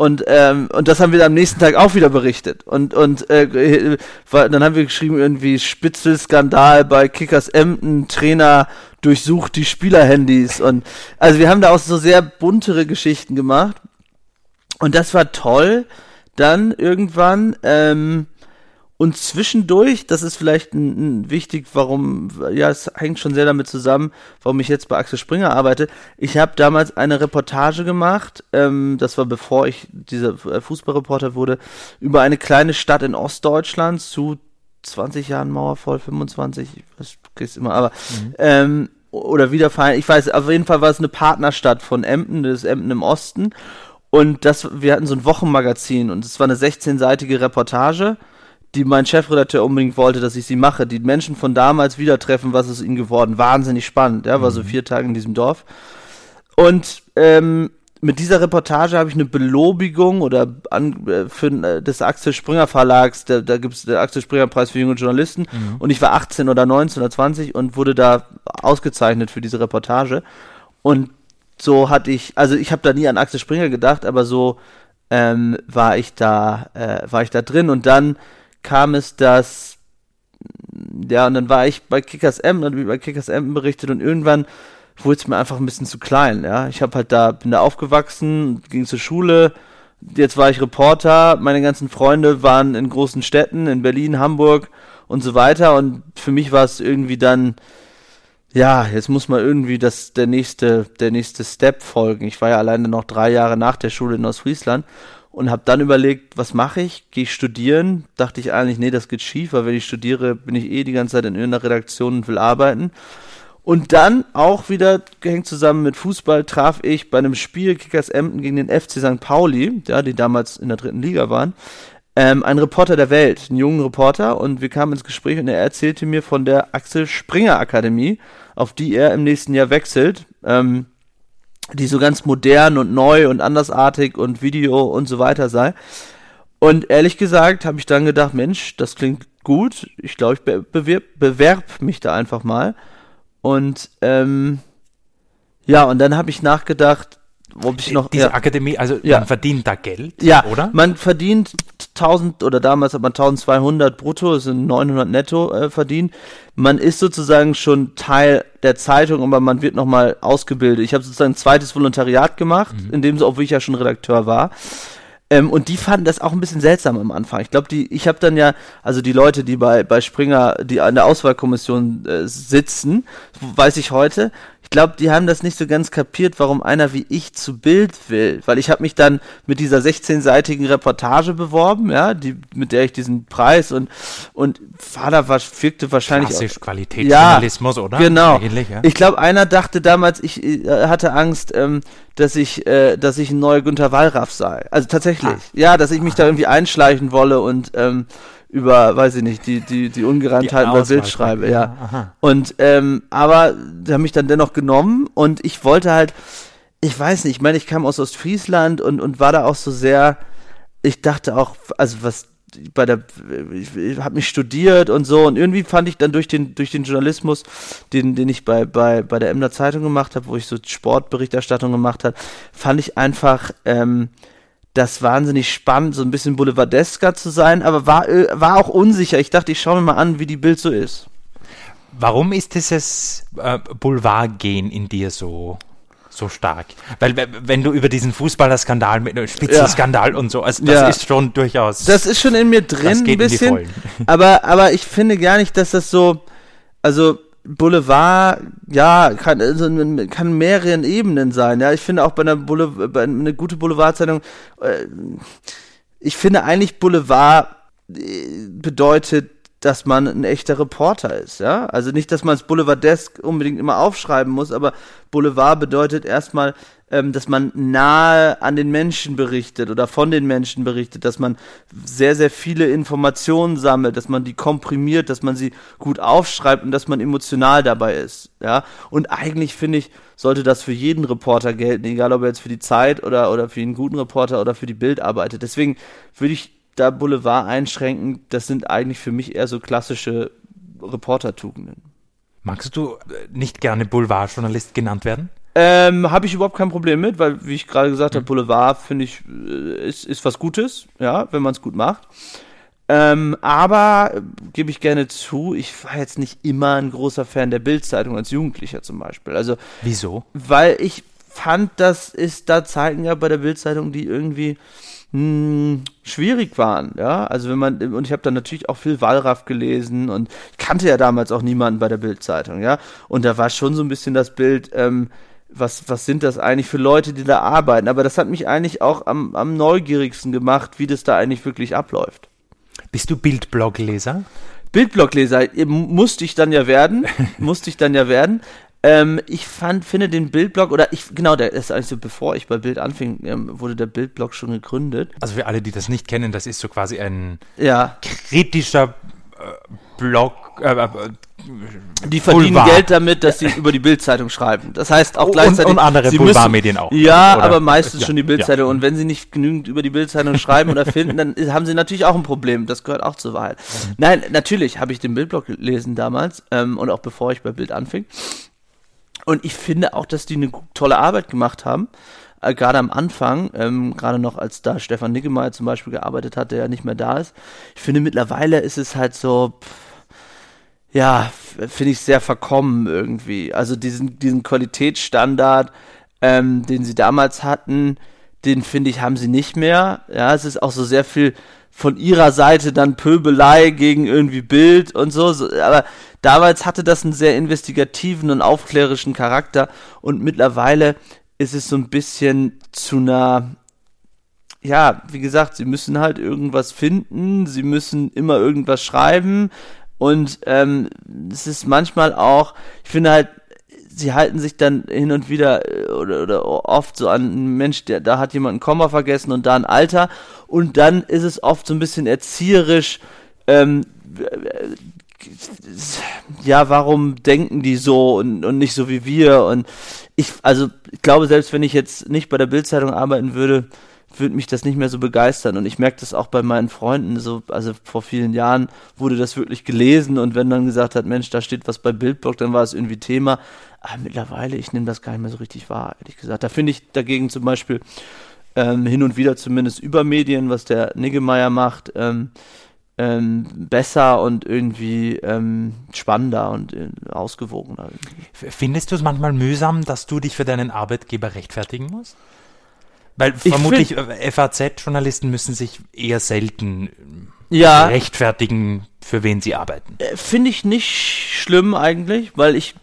[SPEAKER 1] Und, ähm, und das haben wir am nächsten Tag auch wieder berichtet. Und, und äh, war- dann haben wir geschrieben, irgendwie Spitzelskandal bei Kickers Emden, Trainer durchsucht die Spielerhandys. Und also wir haben da auch so sehr buntere Geschichten gemacht. Und das war toll. Dann irgendwann, ähm, und zwischendurch, das ist vielleicht ein, ein wichtig, warum, ja, es hängt schon sehr damit zusammen, warum ich jetzt bei Axel Springer arbeite. Ich habe damals eine Reportage gemacht, ähm, das war bevor ich dieser äh, Fußballreporter wurde, über eine kleine Stadt in Ostdeutschland zu 20 Jahren Mauerfall, 25, ich weiß, krieg's immer, aber ähm, oder Wiederverein, ich weiß, auf jeden Fall war es eine Partnerstadt von Emden, das ist Emden im Osten. Und das, wir hatten so ein Wochenmagazin und es war eine 16-seitige Reportage, die mein Chefredakteur unbedingt wollte, dass ich sie mache. Die Menschen von damals wieder treffen, was ist ihnen geworden. Wahnsinnig spannend, ja, war so vier Tage in diesem Dorf. Und ähm, mit dieser Reportage habe ich eine Belobigung oder an, äh, für, äh, des Axel Springer Verlags, da, da gibt es den Axel Springer Preis für junge Journalisten und ich war 18 oder 19 oder 20 und wurde da ausgezeichnet für diese Reportage und so hatte ich, also ich habe da nie an Axel Springer gedacht, aber so ähm, war ich da, äh, war ich da drin und dann kam es, dass ja, und dann war ich bei Kickers M, dann habe ich bei Kickers M berichtet und irgendwann wurde es mir einfach ein bisschen zu klein, ja. Ich habe halt da, bin da aufgewachsen, ging zur Schule, jetzt war ich Reporter, meine ganzen Freunde waren in großen Städten, in Berlin, Hamburg und so weiter und für mich war es irgendwie dann, ja, jetzt muss man irgendwie das, der nächste, der nächste Step folgen. Ich war ja alleine noch drei Jahre nach der Schule in Ostfriesland und habe dann überlegt, was mache ich? Gehe ich studieren? Dachte ich eigentlich, nee, das geht schief, weil wenn ich studiere, bin ich eh die ganze Zeit in irgendeiner Redaktion und will arbeiten. Und dann auch wieder gehängt zusammen mit Fußball traf ich bei einem Spiel Kickers Emden gegen den FC St. Pauli, ja, die damals in der dritten Liga waren, ähm, einen Reporter der Welt, einen jungen Reporter, und wir kamen ins Gespräch und er erzählte mir von der Axel Springer Akademie, auf die er im nächsten Jahr wechselt, ähm, die so ganz modern und neu und andersartig und Video und so weiter sei. Und ehrlich gesagt habe ich dann gedacht, Mensch, das klingt gut. Ich glaube, ich be bewerb, bewerb mich da einfach mal. Und ähm, ja, und dann habe ich nachgedacht, ob ich noch.
[SPEAKER 2] Diese
[SPEAKER 1] ja,
[SPEAKER 2] Akademie, also
[SPEAKER 1] Ja.
[SPEAKER 2] man verdient da Geld,
[SPEAKER 1] ja,
[SPEAKER 2] oder?
[SPEAKER 1] man verdient 1000 oder damals hat man 1200 brutto, das sind 900 netto äh, verdient. Man ist sozusagen schon Teil der Zeitung, aber man wird nochmal ausgebildet. Ich habe sozusagen ein zweites Volontariat gemacht, in dem so, obwohl ich ja schon Redakteur war. Ähm, und die fanden das auch ein bisschen seltsam am Anfang. Ich glaube, die, ich habe dann ja, also die Leute, die bei, bei Springer, die an der Auswahlkommission äh, sitzen, weiß ich heute, ich glaube, die haben das nicht so ganz kapiert, warum einer wie ich zu Bild will. Weil ich habe mich dann mit dieser 16-seitigen Reportage beworben, ja, die, mit der ich diesen Preis und, und war da, was, wirkte wahrscheinlich
[SPEAKER 2] Klassisch
[SPEAKER 1] auch-
[SPEAKER 2] Qualitätsjournalismus, oder?
[SPEAKER 1] Genau.
[SPEAKER 2] Eigentlich, ja.
[SPEAKER 1] Ich glaube, einer dachte damals, ich äh, hatte Angst, ähm, dass ich, äh, dass ich ein neuer Günter Wallraff sei. Also tatsächlich.
[SPEAKER 2] Ah.
[SPEAKER 1] Ja, dass ich mich da irgendwie einschleichen wolle und ähm, über, weiß ich nicht, die, die, die Ungereimtheiten bei Bild schreibe, ja. Und, ähm, aber die haben mich dann dennoch genommen und ich wollte halt, ich weiß nicht, ich meine, ich kam aus Ostfriesland und, und war da auch so sehr, ich dachte auch, also was bei der, ich, ich habe mich studiert und so und irgendwie fand ich dann durch den durch den Journalismus, den den ich bei bei bei der Emder Zeitung gemacht habe, wo ich so Sportberichterstattung gemacht habe, fand ich einfach ähm, das wahnsinnig spannend, so ein bisschen boulevardesker zu sein, aber war äh, war auch unsicher. Ich dachte, ich schaue mir mal an, wie die Bild so ist.
[SPEAKER 2] Warum ist dieses äh, Boulevardgehen in dir so, so stark? Weil wenn du über diesen Fußballerskandal mit äh, Spitzenskandal und so, also das
[SPEAKER 1] Ja.
[SPEAKER 2] ist schon durchaus.
[SPEAKER 1] Das ist schon in mir drin
[SPEAKER 2] Das geht
[SPEAKER 1] ein
[SPEAKER 2] in die
[SPEAKER 1] bisschen. Aber, aber ich finde gar nicht, dass das so, also Boulevard, ja, kann, also, kann mehreren Ebenen sein. Ja, ich finde auch bei einer, Boulevard, bei einer gute Boulevardzeitung, äh, ich finde eigentlich Boulevard äh, bedeutet, dass man ein echter Reporter ist, ja. Also nicht, dass man es Boulevardesk unbedingt immer aufschreiben muss, aber Boulevard bedeutet erstmal, ähm, dass man nahe an den Menschen berichtet oder von den Menschen berichtet, dass man sehr, sehr viele Informationen sammelt, dass man die komprimiert, dass man sie gut aufschreibt und dass man emotional dabei ist, ja. Und eigentlich finde ich, sollte das für jeden Reporter gelten, egal ob er jetzt für die Zeit oder, oder für einen guten Reporter oder für die Bild arbeitet. Deswegen würde ich da Boulevard einschränken, das sind eigentlich für mich eher so klassische Reportertugenden.
[SPEAKER 2] Magst du äh, nicht gerne Boulevardjournalist genannt werden?
[SPEAKER 1] Ähm, habe ich überhaupt kein Problem mit, weil, wie ich gerade gesagt habe, Boulevard finde ich, äh, ist, ist was Gutes, ja, wenn man es gut macht. Ähm, aber äh, gebe ich gerne zu, ich war jetzt nicht immer ein großer Fan der Bildzeitung als Jugendlicher zum Beispiel. Also,
[SPEAKER 2] Wieso?
[SPEAKER 1] weil ich fand, dass es da Zeiten gab bei der Bildzeitung, die irgendwie mh, schwierig waren, ja. Also wenn man und ich habe dann natürlich auch viel Wallraff gelesen und ich kannte ja damals auch niemanden bei der Bildzeitung, ja. Und da war schon so ein bisschen das Bild, ähm, was was sind das eigentlich für Leute, die da arbeiten? Aber das hat mich eigentlich auch am, am neugierigsten gemacht, wie das da eigentlich wirklich abläuft.
[SPEAKER 2] Bist du Bildblog-Leser?
[SPEAKER 1] Bildblogleser äh, musste ich dann ja werden, musste ich dann ja werden. Ähm, ich fand, finde den Bildblog, oder ich, genau, der ist eigentlich so, bevor ich bei Bild anfing, ähm, wurde der Bildblog schon gegründet.
[SPEAKER 2] Also für alle, die das nicht kennen, das ist so quasi ein
[SPEAKER 1] Ja,
[SPEAKER 2] kritischer äh, Blog. Äh, äh,
[SPEAKER 1] die verdienen
[SPEAKER 2] Boulevard.
[SPEAKER 1] Geld damit, dass sie über die Bildzeitung schreiben. Das heißt auch
[SPEAKER 2] Und-
[SPEAKER 1] gleichzeitig.
[SPEAKER 2] und andere
[SPEAKER 1] sie
[SPEAKER 2] Boulevardmedien auch.
[SPEAKER 1] Ja,
[SPEAKER 2] Oder-
[SPEAKER 1] aber meistens
[SPEAKER 2] ja,
[SPEAKER 1] schon die Bildzeitung. Und wenn sie nicht genügend über die Bildzeitung schreiben oder finden, dann haben sie natürlich auch ein Problem. Das gehört auch zur Wahrheit. Nein, natürlich habe ich den Bildblog gelesen damals ähm, und auch bevor ich bei Bild anfing. Und ich finde auch, dass die eine tolle Arbeit gemacht haben. Äh, gerade am Anfang, ähm, gerade noch als da Stefan Niggemeier zum Beispiel gearbeitet hat, der ja nicht mehr da ist. Ich finde mittlerweile ist es halt so, pff, ja, finde ich sehr verkommen irgendwie. Also diesen, diesen Qualitätsstandard, ähm, den sie damals hatten, den finde ich, haben sie nicht mehr. Ja, es ist auch so sehr viel von ihrer Seite dann Pöbelei gegen irgendwie Bild und so, so aber damals hatte das einen sehr investigativen und aufklärischen Charakter und mittlerweile ist es so ein bisschen zu einer ja, wie gesagt, sie müssen halt irgendwas finden, sie müssen immer irgendwas schreiben und ähm, es ist manchmal auch, ich finde halt, sie halten sich dann hin und wieder äh, oder, oder oft so an einen Mensch, der da hat jemand ein Komma vergessen und da ein Alter und dann ist es oft so ein bisschen erzieherisch. Ähm, ja, warum denken die so und, und nicht so wie wir? Und ich, also ich glaube, selbst wenn ich jetzt nicht bei der Bildzeitung arbeiten würde, würde mich das nicht mehr so begeistern. Und ich merke das auch bei meinen Freunden. So, also vor vielen Jahren wurde das wirklich gelesen und wenn dann gesagt hat, Mensch, da steht was bei Bildblog, dann war es irgendwie Thema. Aber mittlerweile, ich nehme das gar nicht mehr so richtig wahr, ehrlich gesagt. Da finde ich dagegen zum Beispiel ähm, hin und wieder zumindest über Medien, was der Niggemeier macht, ähm, ähm, besser und irgendwie ähm, spannender und äh, ausgewogener.
[SPEAKER 2] Findest du es manchmal mühsam, dass du dich für deinen Arbeitgeber rechtfertigen musst? Weil ich vermutlich FAZ-Journalisten müssen sich eher selten ja, rechtfertigen, für wen sie arbeiten.
[SPEAKER 1] Äh, finde ich nicht schlimm eigentlich, weil ich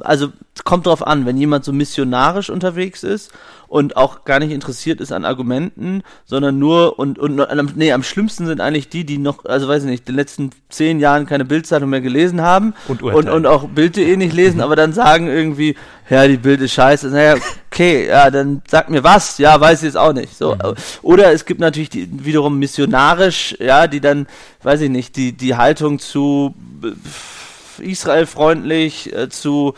[SPEAKER 1] also kommt drauf an, wenn jemand so missionarisch unterwegs ist und auch gar nicht interessiert ist an Argumenten, sondern nur und und nee, am schlimmsten sind eigentlich die, die noch, also weiß ich nicht, in den letzten zehn Jahren keine Bildzeitung mehr gelesen haben und, und, und auch Bild.de nicht lesen, aber dann sagen irgendwie, ja, die Bild ist scheiße. Naja, okay, ja, dann sag mir was, ja, weiß ich jetzt auch nicht. So. Mhm. Oder es gibt natürlich die wiederum missionarisch, ja, die dann, weiß ich nicht, die, die Haltung zu Israel-freundlich, äh, zu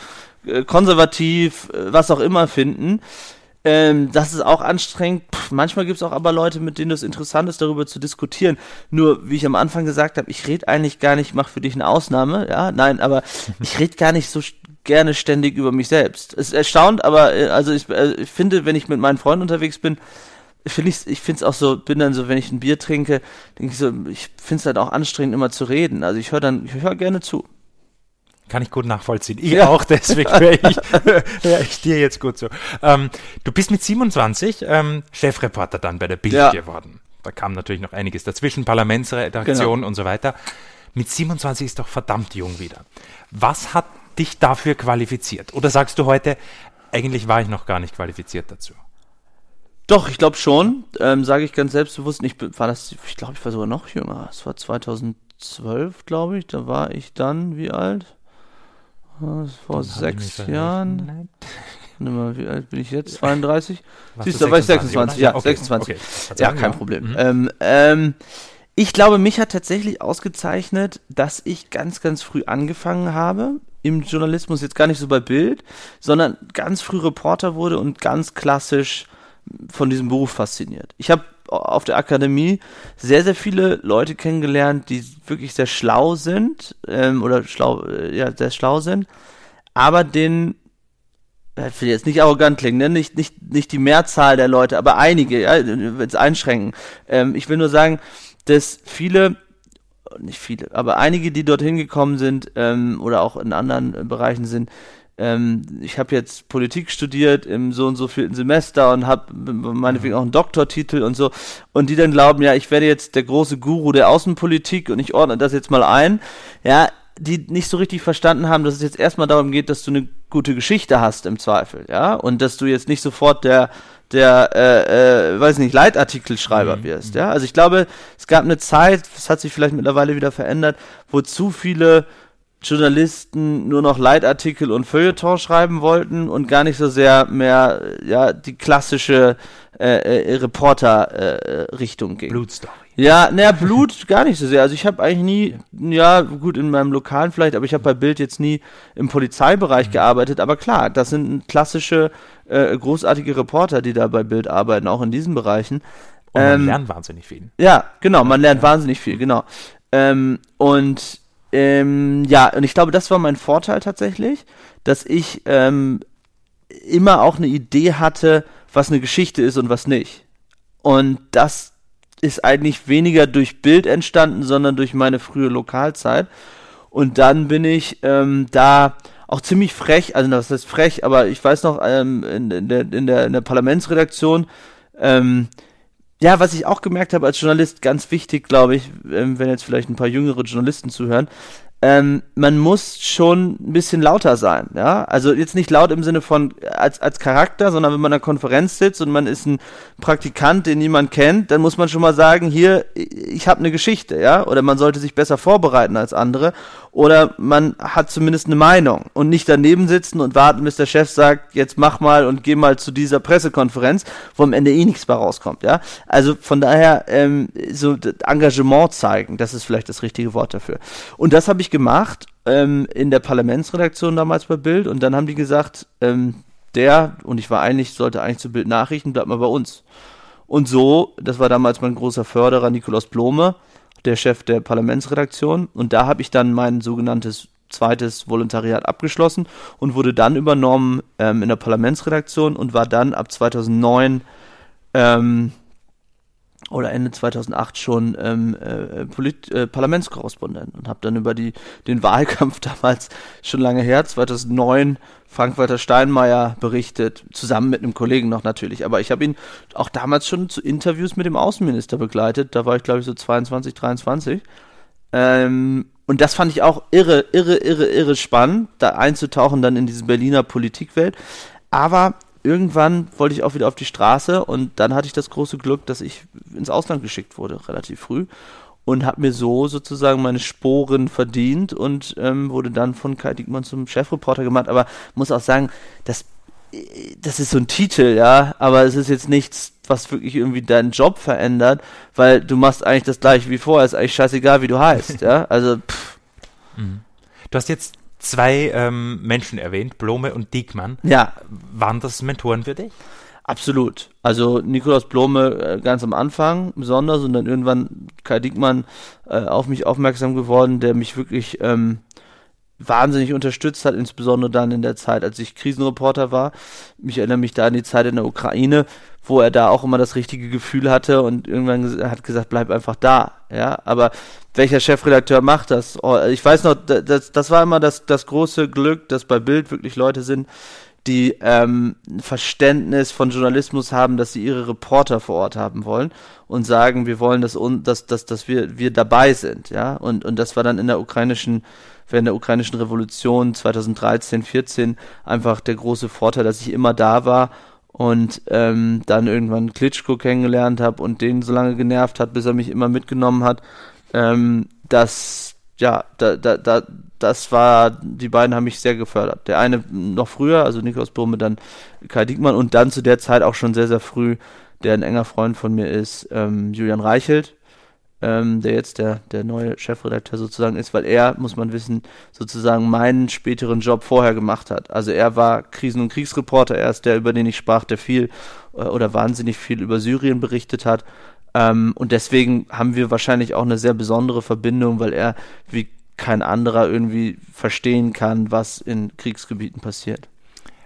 [SPEAKER 1] äh, konservativ, äh, was auch immer finden. Ähm, das ist auch anstrengend. Pff, manchmal gibt es auch aber Leute, mit denen es interessant ist, darüber zu diskutieren. Nur, wie ich am Anfang gesagt habe, ich rede eigentlich gar nicht, mach für dich eine Ausnahme, ja, nein, aber ich rede gar nicht so gerne ständig über mich selbst. Es erstaunt, aber äh, also ich, äh, ich finde, wenn ich mit meinen Freunden unterwegs bin, finde ich, ich finde es auch so, bin dann so, wenn ich ein Bier trinke, denke ich so, ich finde es halt auch anstrengend, immer zu reden. Also ich höre dann, ich höre gerne zu.
[SPEAKER 2] Kann ich gut nachvollziehen. Ich ja. auch, deswegen höre ich, hör ich dir jetzt gut zu. Ähm, du bist mit 27 ähm, Chefreporter dann bei der Bild ja. geworden. Da kam natürlich noch einiges dazwischen, Parlamentsredaktion genau. und so weiter. Mit 27 ist doch verdammt jung wieder. Was hat dich dafür qualifiziert? Oder sagst du heute, eigentlich war ich noch gar nicht qualifiziert dazu?
[SPEAKER 1] Doch, ich glaube schon. Ähm, Sage ich ganz selbstbewusst. Ich war das, ich glaube, ich war sogar noch jünger. Es war 2012, glaube ich. Da war ich dann wie alt? Vor sechs Jahren. Mal, wie alt bin ich jetzt? 32? Siehst du, da war ich 26. Ja, okay. 26. Okay. Ja, kein Problem. Mhm. Ähm, ähm, ich glaube, mich hat tatsächlich ausgezeichnet, dass ich ganz, ganz früh angefangen habe im Journalismus, jetzt gar nicht so bei Bild, sondern ganz früh Reporter wurde und ganz klassisch von diesem Beruf fasziniert. Ich habe auf der Akademie sehr, sehr viele Leute kennengelernt, die wirklich sehr schlau sind ähm, oder schlau, äh, ja, sehr schlau sind, aber den äh, ich will jetzt nicht arrogant klingen, ne? nicht, nicht, nicht die Mehrzahl der Leute, aber einige, ja, jetzt einschränken. Ähm, ich will nur sagen, dass viele, nicht viele, aber einige, die dorthin gekommen sind ähm, oder auch in anderen Bereichen sind, ähm, ich habe jetzt Politik studiert im so und so vierten Semester und habe meinetwegen auch einen Doktortitel und so. Und die dann glauben, ja, ich werde jetzt der große Guru der Außenpolitik und ich ordne das jetzt mal ein, ja, die nicht so richtig verstanden haben, dass es jetzt erstmal darum geht, dass du eine gute Geschichte hast im Zweifel, ja, und dass du jetzt nicht sofort der der, äh, äh, weiß nicht, Leitartikelschreiber mhm. wirst, ja. Also ich glaube, es gab eine Zeit, es hat sich vielleicht mittlerweile wieder verändert, wo zu viele Journalisten nur noch Leitartikel und Feuilleton schreiben wollten und gar nicht so sehr mehr ja die klassische äh, äh, Reporter-Richtung äh, ging.
[SPEAKER 2] Blutstory.
[SPEAKER 1] Ja, naja, Blut gar nicht so sehr. Also ich habe eigentlich nie, ja gut in meinem Lokalen vielleicht, aber ich habe bei Bild jetzt nie im Polizeibereich mhm. gearbeitet. Aber klar, das sind klassische äh, großartige Reporter, die da bei Bild arbeiten, auch in diesen Bereichen.
[SPEAKER 2] Und man ähm, lernt wahnsinnig viel.
[SPEAKER 1] Ja, genau, man lernt ja. wahnsinnig viel, genau. Ähm, und ähm, ja, und ich glaube, das war mein Vorteil tatsächlich, dass ich ähm, immer auch eine Idee hatte, was eine Geschichte ist und was nicht. Und das ist eigentlich weniger durch Bild entstanden, sondern durch meine frühe Lokalzeit. Und dann bin ich ähm, da auch ziemlich frech, also das heißt frech, aber ich weiß noch, ähm, in, in, der, in, der, in der Parlamentsredaktion, ähm, ja, was ich auch gemerkt habe als Journalist, ganz wichtig, glaube ich, ähm, wenn jetzt vielleicht ein paar jüngere Journalisten zuhören, ähm, man muss schon ein bisschen lauter sein, ja. Also jetzt nicht laut im Sinne von als, als Charakter, sondern wenn man in einer Konferenz sitzt und man ist ein Praktikant, den niemand kennt, dann muss man schon mal sagen, hier, ich habe eine Geschichte, ja. Oder man sollte sich besser vorbereiten als andere. Oder man hat zumindest eine Meinung und nicht daneben sitzen und warten, bis der Chef sagt, jetzt mach mal und geh mal zu dieser Pressekonferenz, wo am Ende eh nichts mehr rauskommt, ja. Also von daher ähm, so Engagement zeigen, das ist vielleicht das richtige Wort dafür. Und das habe ich gemacht ähm, in der Parlamentsredaktion damals bei Bild und dann haben die gesagt, ähm, der, und ich war eigentlich, sollte eigentlich zu Bild Nachrichten, bleibt mal bei uns. Und so, das war damals mein großer Förderer Nikolaus Blome, der Chef der Parlamentsredaktion. Und da habe ich dann mein sogenanntes zweites Volontariat abgeschlossen und wurde dann übernommen ähm, in der Parlamentsredaktion und war dann ab 2009 ähm, oder Ende 2008 schon ähm, äh, Polit äh, Parlamentskorrespondent und habe dann über die den Wahlkampf damals schon lange her 2009 Frank-Walter Steinmeier berichtet zusammen mit einem Kollegen noch natürlich. Aber ich habe ihn auch damals schon zu Interviews mit dem Außenminister begleitet. Da war ich glaube ich so 22 23 ähm, und das fand ich auch irre irre irre irre spannend da einzutauchen dann in diese Berliner Politikwelt. Aber irgendwann wollte ich auch wieder auf die Straße und dann hatte ich das große Glück, dass ich ins Ausland geschickt wurde, relativ früh. Und habe mir so sozusagen meine Sporen verdient und ähm, wurde dann von Kai Diekmann zum Chefreporter gemacht. Aber muss auch sagen, das, das ist so ein Titel, ja, aber es ist jetzt nichts, was wirklich irgendwie deinen Job verändert, weil du machst eigentlich das gleiche wie vorher, ist eigentlich scheißegal, wie du heißt, ja. Also pff.
[SPEAKER 2] Mhm. Du hast jetzt zwei ähm, Menschen erwähnt, Blome und Diekmann.
[SPEAKER 1] Ja.
[SPEAKER 2] Waren das Mentoren für dich?
[SPEAKER 1] Absolut. Also Nikolaus Blome äh, ganz am Anfang besonders und dann irgendwann Kai Diekmann äh, auf mich aufmerksam geworden, der mich wirklich ähm, wahnsinnig unterstützt hat, insbesondere dann in der Zeit, als ich Krisenreporter war. Ich erinnere mich da an die Zeit in der Ukraine, wo er da auch immer das richtige Gefühl hatte und irgendwann hat gesagt, bleib einfach da. Ja, aber welcher Chefredakteur macht das? Oh, ich weiß noch, das, das war immer das, das große Glück, dass bei Bild wirklich Leute sind, die ähm, Verständnis von Journalismus haben, dass sie ihre Reporter vor Ort haben wollen und sagen, wir wollen, dass, dass, dass, dass wir, wir dabei sind, ja. Und, und das war dann in der ukrainischen, während der ukrainischen Revolution 2013, 14 einfach der große Vorteil, dass ich immer da war und ähm, dann irgendwann Klitschko kennengelernt habe und den so lange genervt hat, bis er mich immer mitgenommen hat. Ähm, dass ja, da, da, da, das war, die beiden haben mich sehr gefördert. Der eine noch früher, also Nikolaus Burme, dann Kai Diekmann und dann zu der Zeit auch schon sehr, sehr früh, der ein enger Freund von mir ist, ähm, Julian Reichelt, ähm, der jetzt der, der neue Chefredakteur sozusagen ist, weil er, muss man wissen, sozusagen meinen späteren Job vorher gemacht hat. Also er war Krisen- und Kriegsreporter, er ist der, über den ich sprach, der viel äh, oder wahnsinnig viel über Syrien berichtet hat. Ähm, und deswegen haben wir wahrscheinlich auch eine sehr besondere Verbindung, weil er wie kein anderer irgendwie verstehen kann, was in Kriegsgebieten passiert.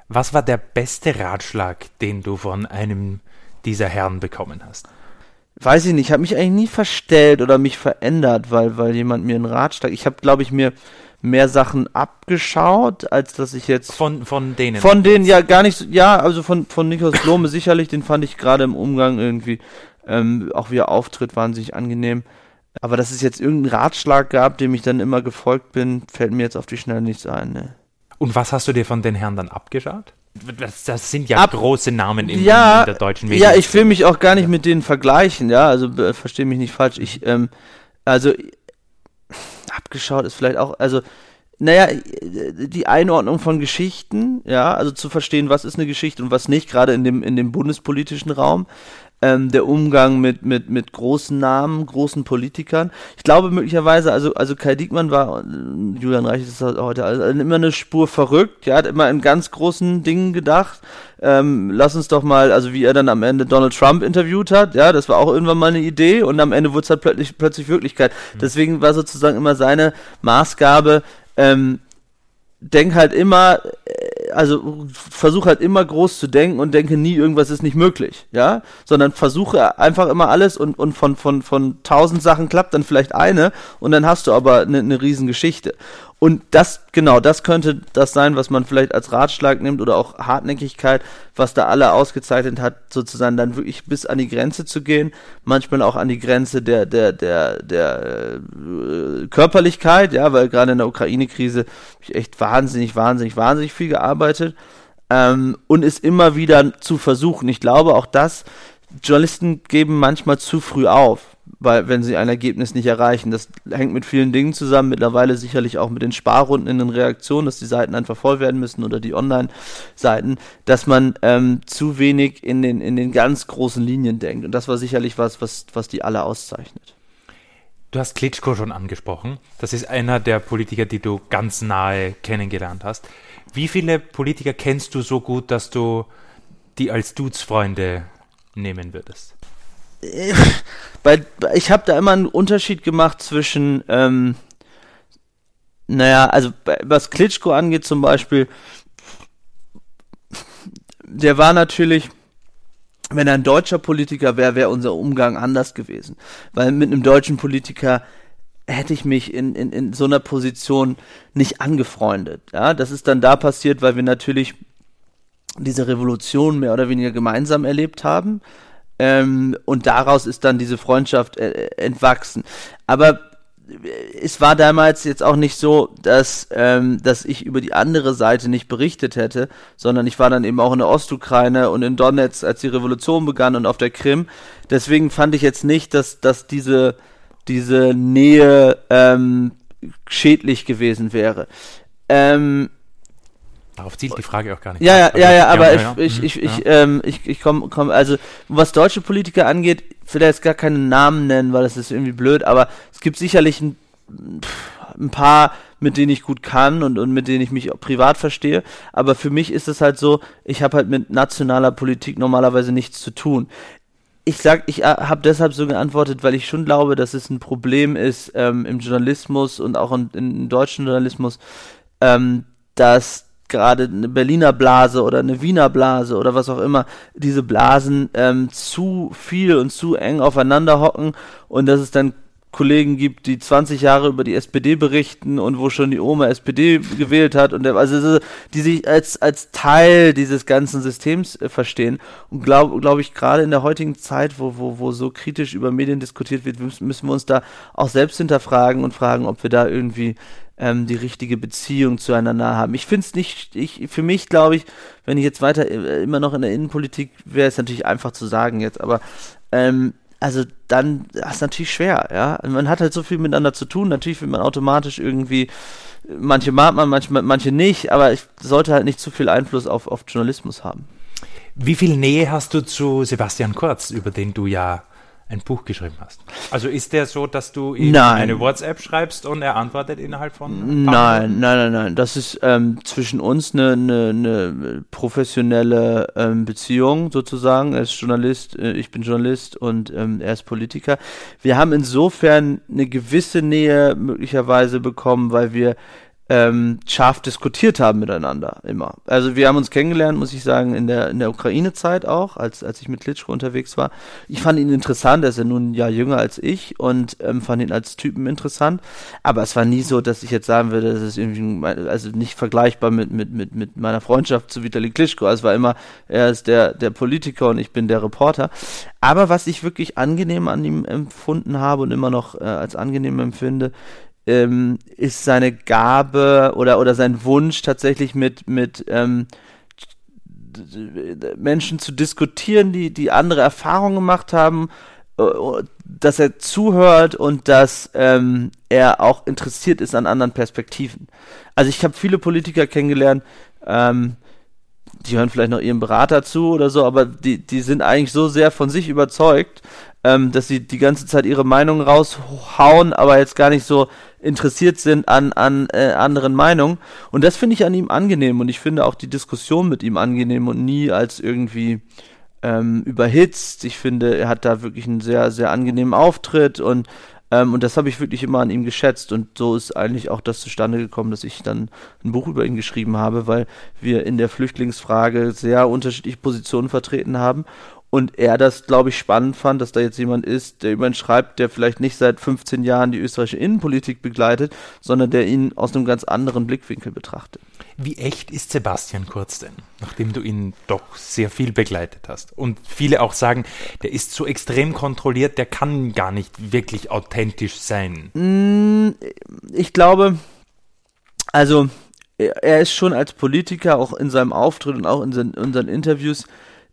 [SPEAKER 2] Was war der beste Ratschlag, den du von einem dieser Herren bekommen hast?
[SPEAKER 1] Weiß ich nicht, ich habe mich eigentlich nie verstellt oder mich verändert, weil, weil jemand mir einen Ratschlag. Ich habe, glaube ich, mir mehr Sachen abgeschaut, als dass ich jetzt.
[SPEAKER 2] Von, von denen?
[SPEAKER 1] Von denen, ja, gar nicht. Ja, also von, von Nikos Blome sicherlich, den fand ich gerade im Umgang irgendwie, ähm, auch wie er auftritt, wahnsinnig angenehm. Aber dass es jetzt irgendeinen Ratschlag gab, dem ich dann immer gefolgt bin, fällt mir jetzt auf die Schnelle nichts ein. Ne.
[SPEAKER 2] Und was hast du dir von den Herren dann abgeschaut? Das, das sind ja Ab, große Namen
[SPEAKER 1] in, ja, in der deutschen Medien. Ja, ich will mich auch gar nicht mit denen vergleichen, ja, also äh, verstehe mich nicht falsch. Ich, ähm, also abgeschaut ist vielleicht auch, also naja, die Einordnung von Geschichten, ja, also zu verstehen, was ist eine Geschichte und was nicht, gerade in dem, in dem bundespolitischen Raum ähm, der Umgang mit, mit, mit großen Namen, großen Politikern. Ich glaube möglicherweise, also, also Kai Diekmann war, äh, Julian Reich ist heute also immer eine Spur verrückt, er hat immer in ganz großen Dingen gedacht. Ähm, lass uns doch mal, also wie er dann am Ende Donald Trump interviewt hat, ja, das war auch irgendwann mal eine Idee und am Ende wurde es halt plötzlich, plötzlich Wirklichkeit. Mhm. Deswegen war sozusagen immer seine Maßgabe, ähm, denk halt immer, äh, also versuche halt immer groß zu denken und denke nie, irgendwas ist nicht möglich, ja, sondern versuche einfach immer alles und, und von, von, von tausend Sachen klappt dann vielleicht eine und dann hast du aber eine, eine Riesengeschichte. Und das, genau, das könnte das sein, was man vielleicht als Ratschlag nimmt oder auch Hartnäckigkeit, was da alle ausgezeichnet hat, sozusagen dann wirklich bis an die Grenze zu gehen, manchmal auch an die Grenze der, der, der, der äh, Körperlichkeit, ja, weil gerade in der Ukraine-Krise ich echt wahnsinnig, wahnsinnig, wahnsinnig viel gearbeitet ähm, und es immer wieder zu versuchen. Ich glaube auch das, Journalisten geben manchmal zu früh auf weil wenn sie ein Ergebnis nicht erreichen. Das hängt mit vielen Dingen zusammen, mittlerweile sicherlich auch mit den Sparrunden in den Reaktionen, dass die Seiten einfach voll werden müssen oder die Online-Seiten, dass man ähm, zu wenig in den, in den ganz großen Linien denkt. Und das war sicherlich was, was, was die alle auszeichnet.
[SPEAKER 2] Du hast Klitschko schon angesprochen. Das ist einer der Politiker, die du ganz nahe kennengelernt hast. Wie viele Politiker kennst du so gut, dass du die als Dudes-Freunde nehmen würdest?
[SPEAKER 1] bei, ich habe da immer einen Unterschied gemacht zwischen, ähm, naja, also was Klitschko angeht zum Beispiel, der war natürlich, wenn er ein deutscher Politiker wäre, wäre unser Umgang anders gewesen. Weil mit einem deutschen Politiker hätte ich mich in, in, in so einer Position nicht angefreundet. Ja, das ist dann da passiert, weil wir natürlich diese Revolution mehr oder weniger gemeinsam erlebt haben. Ähm, und daraus ist dann diese Freundschaft äh, entwachsen. Aber es war damals jetzt auch nicht so, dass, ähm, dass ich über die andere Seite nicht berichtet hätte, sondern ich war dann eben auch in der Ostukraine und in Donetsk, als die Revolution begann und auf der Krim. Deswegen fand ich jetzt nicht, dass, dass diese, diese Nähe ähm, schädlich gewesen wäre. Ähm,
[SPEAKER 2] Darauf zielt die Frage auch gar nicht.
[SPEAKER 1] Ja, ja, ja, ja, aber ja, ich, ja. ich, ich, ich, ähm, ich, ich komme, komm, also was deutsche Politiker angeht, ich will da jetzt gar keinen Namen nennen, weil das ist irgendwie blöd, aber es gibt sicherlich ein, ein paar, mit denen ich gut kann und, und mit denen ich mich privat verstehe. Aber für mich ist es halt so, ich habe halt mit nationaler Politik normalerweise nichts zu tun. Ich sag, ich äh, habe deshalb so geantwortet, weil ich schon glaube, dass es ein Problem ist ähm, im Journalismus und auch in, im deutschen Journalismus, ähm, dass gerade eine Berliner Blase oder eine Wiener Blase oder was auch immer, diese Blasen ähm, zu viel und zu eng aufeinander hocken und dass es dann Kollegen gibt, die 20 Jahre über die SPD berichten und wo schon die Oma SPD gewählt hat und der, also die sich als als Teil dieses ganzen Systems äh, verstehen. Und glaube glaube ich gerade in der heutigen Zeit, wo wo wo so kritisch über Medien diskutiert wird, müssen wir uns da auch selbst hinterfragen und fragen, ob wir da irgendwie ähm, die richtige Beziehung zueinander haben. Ich finde es nicht, ich, für mich glaube ich, wenn ich jetzt weiter äh, immer noch in der Innenpolitik wäre, ist natürlich einfach zu sagen jetzt, aber ähm, also dann das ist natürlich schwer, ja. Man hat halt so viel miteinander zu tun, natürlich will man automatisch irgendwie, manche mag man, manche, manche nicht, aber ich sollte halt nicht zu viel Einfluss auf, auf Journalismus haben.
[SPEAKER 2] Wie viel Nähe hast du zu Sebastian Kurz, über den du ja ein Buch geschrieben hast. Also ist der so, dass du ihm nein. eine WhatsApp schreibst und er antwortet innerhalb von?
[SPEAKER 1] Nein, nein, nein, nein. Das ist ähm, zwischen uns eine, eine, eine professionelle ähm, Beziehung sozusagen. Er ist Journalist, äh, ich bin Journalist und ähm, er ist Politiker. Wir haben insofern eine gewisse Nähe möglicherweise bekommen, weil wir ähm, scharf diskutiert haben miteinander immer. Also wir haben uns kennengelernt, muss ich sagen, in der in der Ukraine-Zeit auch, als als ich mit Klitschko unterwegs war. Ich fand ihn interessant, er ist ja nun ein Jahr jünger als ich und ähm, fand ihn als Typen interessant. Aber es war nie so, dass ich jetzt sagen würde, das ist irgendwie also nicht vergleichbar mit mit mit mit meiner Freundschaft zu Vitali Klitschko. Also es war immer, er ist der der Politiker und ich bin der Reporter. Aber was ich wirklich angenehm an ihm empfunden habe und immer noch äh, als angenehm empfinde, ähm, ist seine Gabe oder, oder sein Wunsch tatsächlich mit, mit ähm, Menschen zu diskutieren, die, die andere Erfahrungen gemacht haben, äh, dass er zuhört und dass ähm, er auch interessiert ist an anderen Perspektiven. Also ich habe viele Politiker kennengelernt, ähm, die hören vielleicht noch ihrem Berater zu oder so, aber die, die sind eigentlich so sehr von sich überzeugt, ähm, dass sie die ganze Zeit ihre Meinung raushauen, aber jetzt gar nicht so interessiert sind an, an äh, anderen Meinungen. Und das finde ich an ihm angenehm und ich finde auch die Diskussion mit ihm angenehm und nie als irgendwie ähm, überhitzt. Ich finde, er hat da wirklich einen sehr, sehr angenehmen Auftritt und Ähm, und das habe ich wirklich immer an ihm geschätzt. Und so ist eigentlich auch das zustande gekommen, dass ich dann ein Buch über ihn geschrieben habe, weil wir in der Flüchtlingsfrage sehr unterschiedliche Positionen vertreten haben. Und er das, glaube ich, spannend fand, dass da jetzt jemand ist, der über ihn schreibt, der vielleicht nicht seit 15 Jahren die österreichische Innenpolitik begleitet, sondern der ihn aus einem ganz anderen Blickwinkel betrachtet.
[SPEAKER 2] Wie echt ist Sebastian Kurz denn, nachdem du ihn doch sehr viel begleitet hast? Und viele auch sagen, der ist so extrem kontrolliert, der kann gar nicht wirklich authentisch sein.
[SPEAKER 1] Mm, ich glaube, also er ist schon als Politiker auch in seinem Auftritt und auch in seinen, in seinen Interviews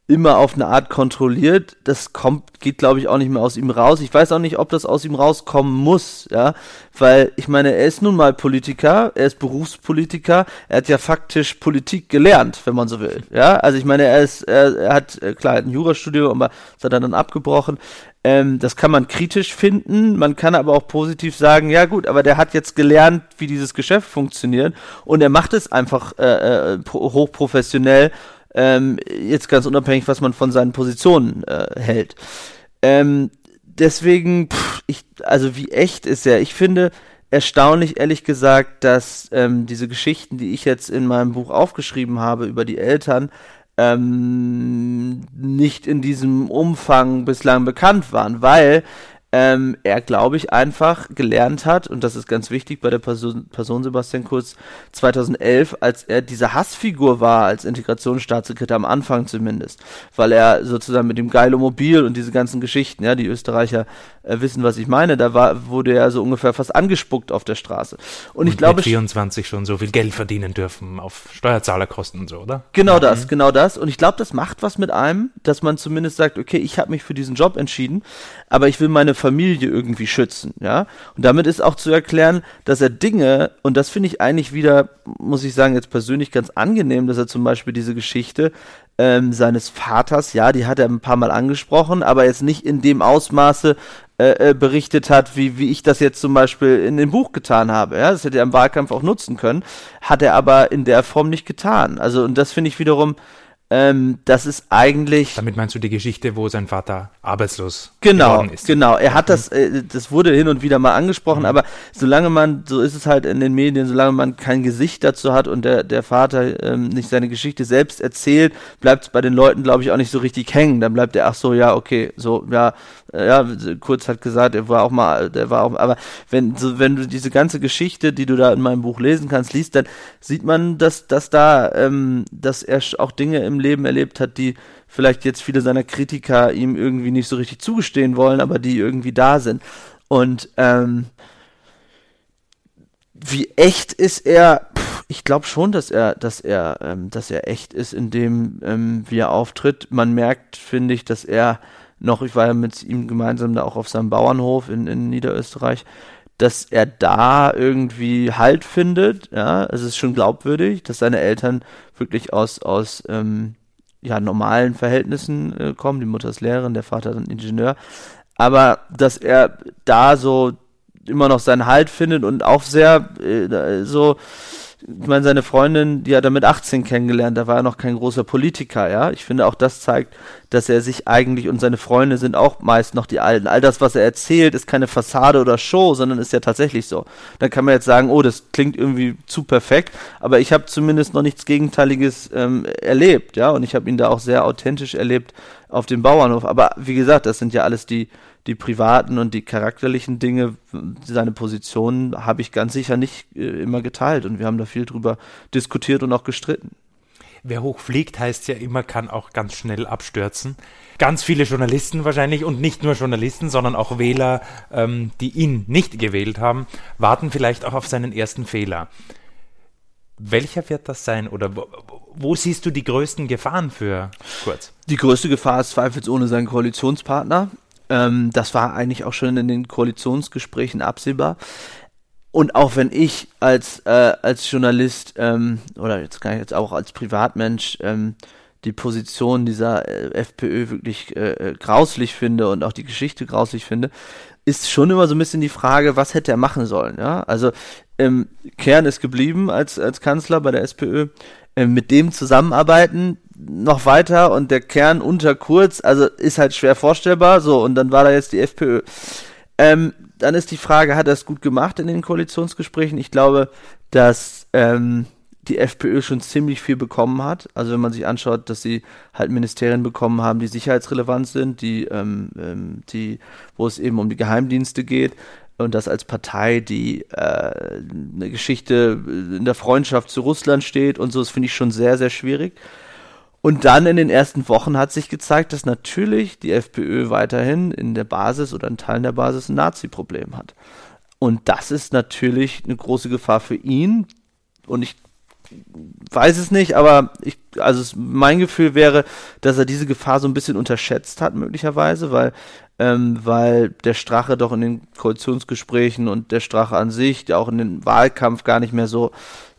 [SPEAKER 1] immer auf eine Art kontrolliert. Das kommt, geht glaube ich auch nicht mehr aus ihm raus. Ich weiß auch nicht, ob das aus ihm rauskommen muss, ja, weil ich meine, er ist nun mal Politiker, er ist Berufspolitiker, er hat ja faktisch Politik gelernt, wenn man so will, ja. Also ich meine, er ist, er, er hat äh, klar ein Jurastudium, aber das hat er dann abgebrochen. Ähm, das kann man kritisch finden, man kann aber auch positiv sagen, ja gut, aber der hat jetzt gelernt, wie dieses Geschäft funktioniert und er macht es einfach äh, äh, hochprofessionell ähm, jetzt ganz unabhängig, was man von seinen Positionen äh, hält. Ähm, deswegen, pff, ich, also wie echt ist er? Ich finde erstaunlich, ehrlich gesagt, dass ähm, diese Geschichten, die ich jetzt in meinem Buch aufgeschrieben habe über die Eltern, ähm, nicht in diesem Umfang bislang bekannt waren, weil ähm, er, glaube ich, einfach gelernt hat, und das ist ganz wichtig bei der Person, Person Sebastian Kurz 2011, als er diese Hassfigur war, als Integrationsstaatssekretär am Anfang zumindest, weil er sozusagen mit dem Geilomobil und diese ganzen Geschichten, ja, die Österreicher äh, wissen, was ich meine, da war, wurde er so ungefähr fast angespuckt auf der Straße. Und, und ich glaube.
[SPEAKER 2] Mit 24 schon so viel Geld verdienen dürfen auf Steuerzahlerkosten und so, oder?
[SPEAKER 1] Genau ja. das, genau das. Und ich glaube, das macht was mit einem, dass man zumindest sagt, okay, ich habe mich für diesen Job entschieden, aber ich will meine Familie irgendwie schützen, ja. Und damit ist auch zu erklären, dass er Dinge, und das finde ich eigentlich wieder, muss ich sagen, jetzt persönlich ganz angenehm, dass er zum Beispiel diese Geschichte ähm, seines Vaters, ja, die hat er ein paar Mal angesprochen, aber jetzt nicht in dem Ausmaße äh, äh, berichtet hat, wie, wie ich das jetzt zum Beispiel in dem Buch getan habe. Ja, das hätte er im Wahlkampf auch nutzen können, hat er aber in der Form nicht getan. Also, und das finde ich wiederum ähm, das ist eigentlich.
[SPEAKER 2] Damit meinst du die Geschichte, wo sein Vater arbeitslos
[SPEAKER 1] genau, geworden ist? Genau, er hat das, äh, das wurde hin und wieder mal angesprochen, mhm. aber solange man, so ist es halt in den Medien, solange man kein Gesicht dazu hat und der, der Vater ähm, nicht seine Geschichte selbst erzählt, bleibt es bei den Leuten, glaube ich, auch nicht so richtig hängen. Dann bleibt er, ach so, ja, okay, so, ja, ja, kurz hat gesagt, er war auch mal, der war auch, aber wenn, so, wenn du diese ganze Geschichte, die du da in meinem Buch lesen kannst, liest, dann sieht man, dass, dass da, ähm, dass er auch Dinge im Leben erlebt hat, die vielleicht jetzt viele seiner Kritiker ihm irgendwie nicht so richtig zugestehen wollen, aber die irgendwie da sind. Und ähm, wie echt ist er? Puh, ich glaube schon, dass er, dass er, ähm, dass er echt ist, indem ähm, wie er auftritt. Man merkt, finde ich, dass er noch, ich war ja mit ihm gemeinsam da auch auf seinem Bauernhof in, in Niederösterreich, dass er da irgendwie Halt findet, ja, es ist schon glaubwürdig, dass seine Eltern wirklich aus, aus ähm, ja, normalen Verhältnissen äh, kommen. Die Mutter ist Lehrerin, der Vater ist ein Ingenieur. Aber dass er da so immer noch seinen Halt findet und auch sehr äh, so ich meine, seine Freundin, die hat er mit 18 kennengelernt, da war er noch kein großer Politiker, ja. Ich finde auch das zeigt, dass er sich eigentlich und seine Freunde sind auch meist noch die Alten. All das, was er erzählt, ist keine Fassade oder Show, sondern ist ja tatsächlich so. Dann kann man jetzt sagen, oh, das klingt irgendwie zu perfekt, aber ich habe zumindest noch nichts Gegenteiliges ähm, erlebt, ja. Und ich habe ihn da auch sehr authentisch erlebt auf dem Bauernhof. Aber wie gesagt, das sind ja alles die die privaten und die charakterlichen Dinge, seine Positionen habe ich ganz sicher nicht äh, immer geteilt und wir haben da viel drüber diskutiert und auch gestritten.
[SPEAKER 2] Wer hoch fliegt, heißt ja immer, kann auch ganz schnell abstürzen. Ganz viele Journalisten wahrscheinlich und nicht nur Journalisten, sondern auch Wähler, ähm, die ihn nicht gewählt haben, warten vielleicht auch auf seinen ersten Fehler. Welcher wird das sein oder wo, wo siehst du die größten Gefahren für Kurz?
[SPEAKER 1] Die größte Gefahr ist zweifelsohne sein Koalitionspartner. Ähm, das war eigentlich auch schon in den Koalitionsgesprächen absehbar. Und auch wenn ich als, äh, als Journalist ähm, oder jetzt kann ich jetzt auch als Privatmensch ähm, die Position dieser äh, FPÖ wirklich äh, äh, grauslich finde und auch die Geschichte grauslich finde, ist schon immer so ein bisschen die Frage, was hätte er machen sollen. Ja? Also ähm, Kern ist geblieben als, als Kanzler bei der SPÖ. Ähm, mit dem zusammenarbeiten, noch weiter und der Kern unter Kurz, also ist halt schwer vorstellbar, so, und dann war da jetzt die FPÖ. Ähm, dann ist die Frage, hat er es gut gemacht in den Koalitionsgesprächen? Ich glaube, dass ähm, die FPÖ schon ziemlich viel bekommen hat. Also wenn man sich anschaut, dass sie halt Ministerien bekommen haben, die sicherheitsrelevant sind, die, ähm, ähm, die, wo es eben um die Geheimdienste geht und das als Partei, die äh, eine Geschichte in der Freundschaft zu Russland steht und so, das finde ich schon sehr, sehr schwierig. Und dann in den ersten Wochen hat sich gezeigt, dass natürlich die FPÖ weiterhin in der Basis oder in Teilen der Basis ein Nazi-Problem hat. Und das ist natürlich eine große Gefahr für ihn. Und ich weiß es nicht, aber ich, also mein Gefühl wäre, dass er diese Gefahr so ein bisschen unterschätzt hat, möglicherweise, weil, ähm, weil der Strache doch in den Koalitionsgesprächen und der Strache an sich, auch in den Wahlkampf gar nicht mehr so,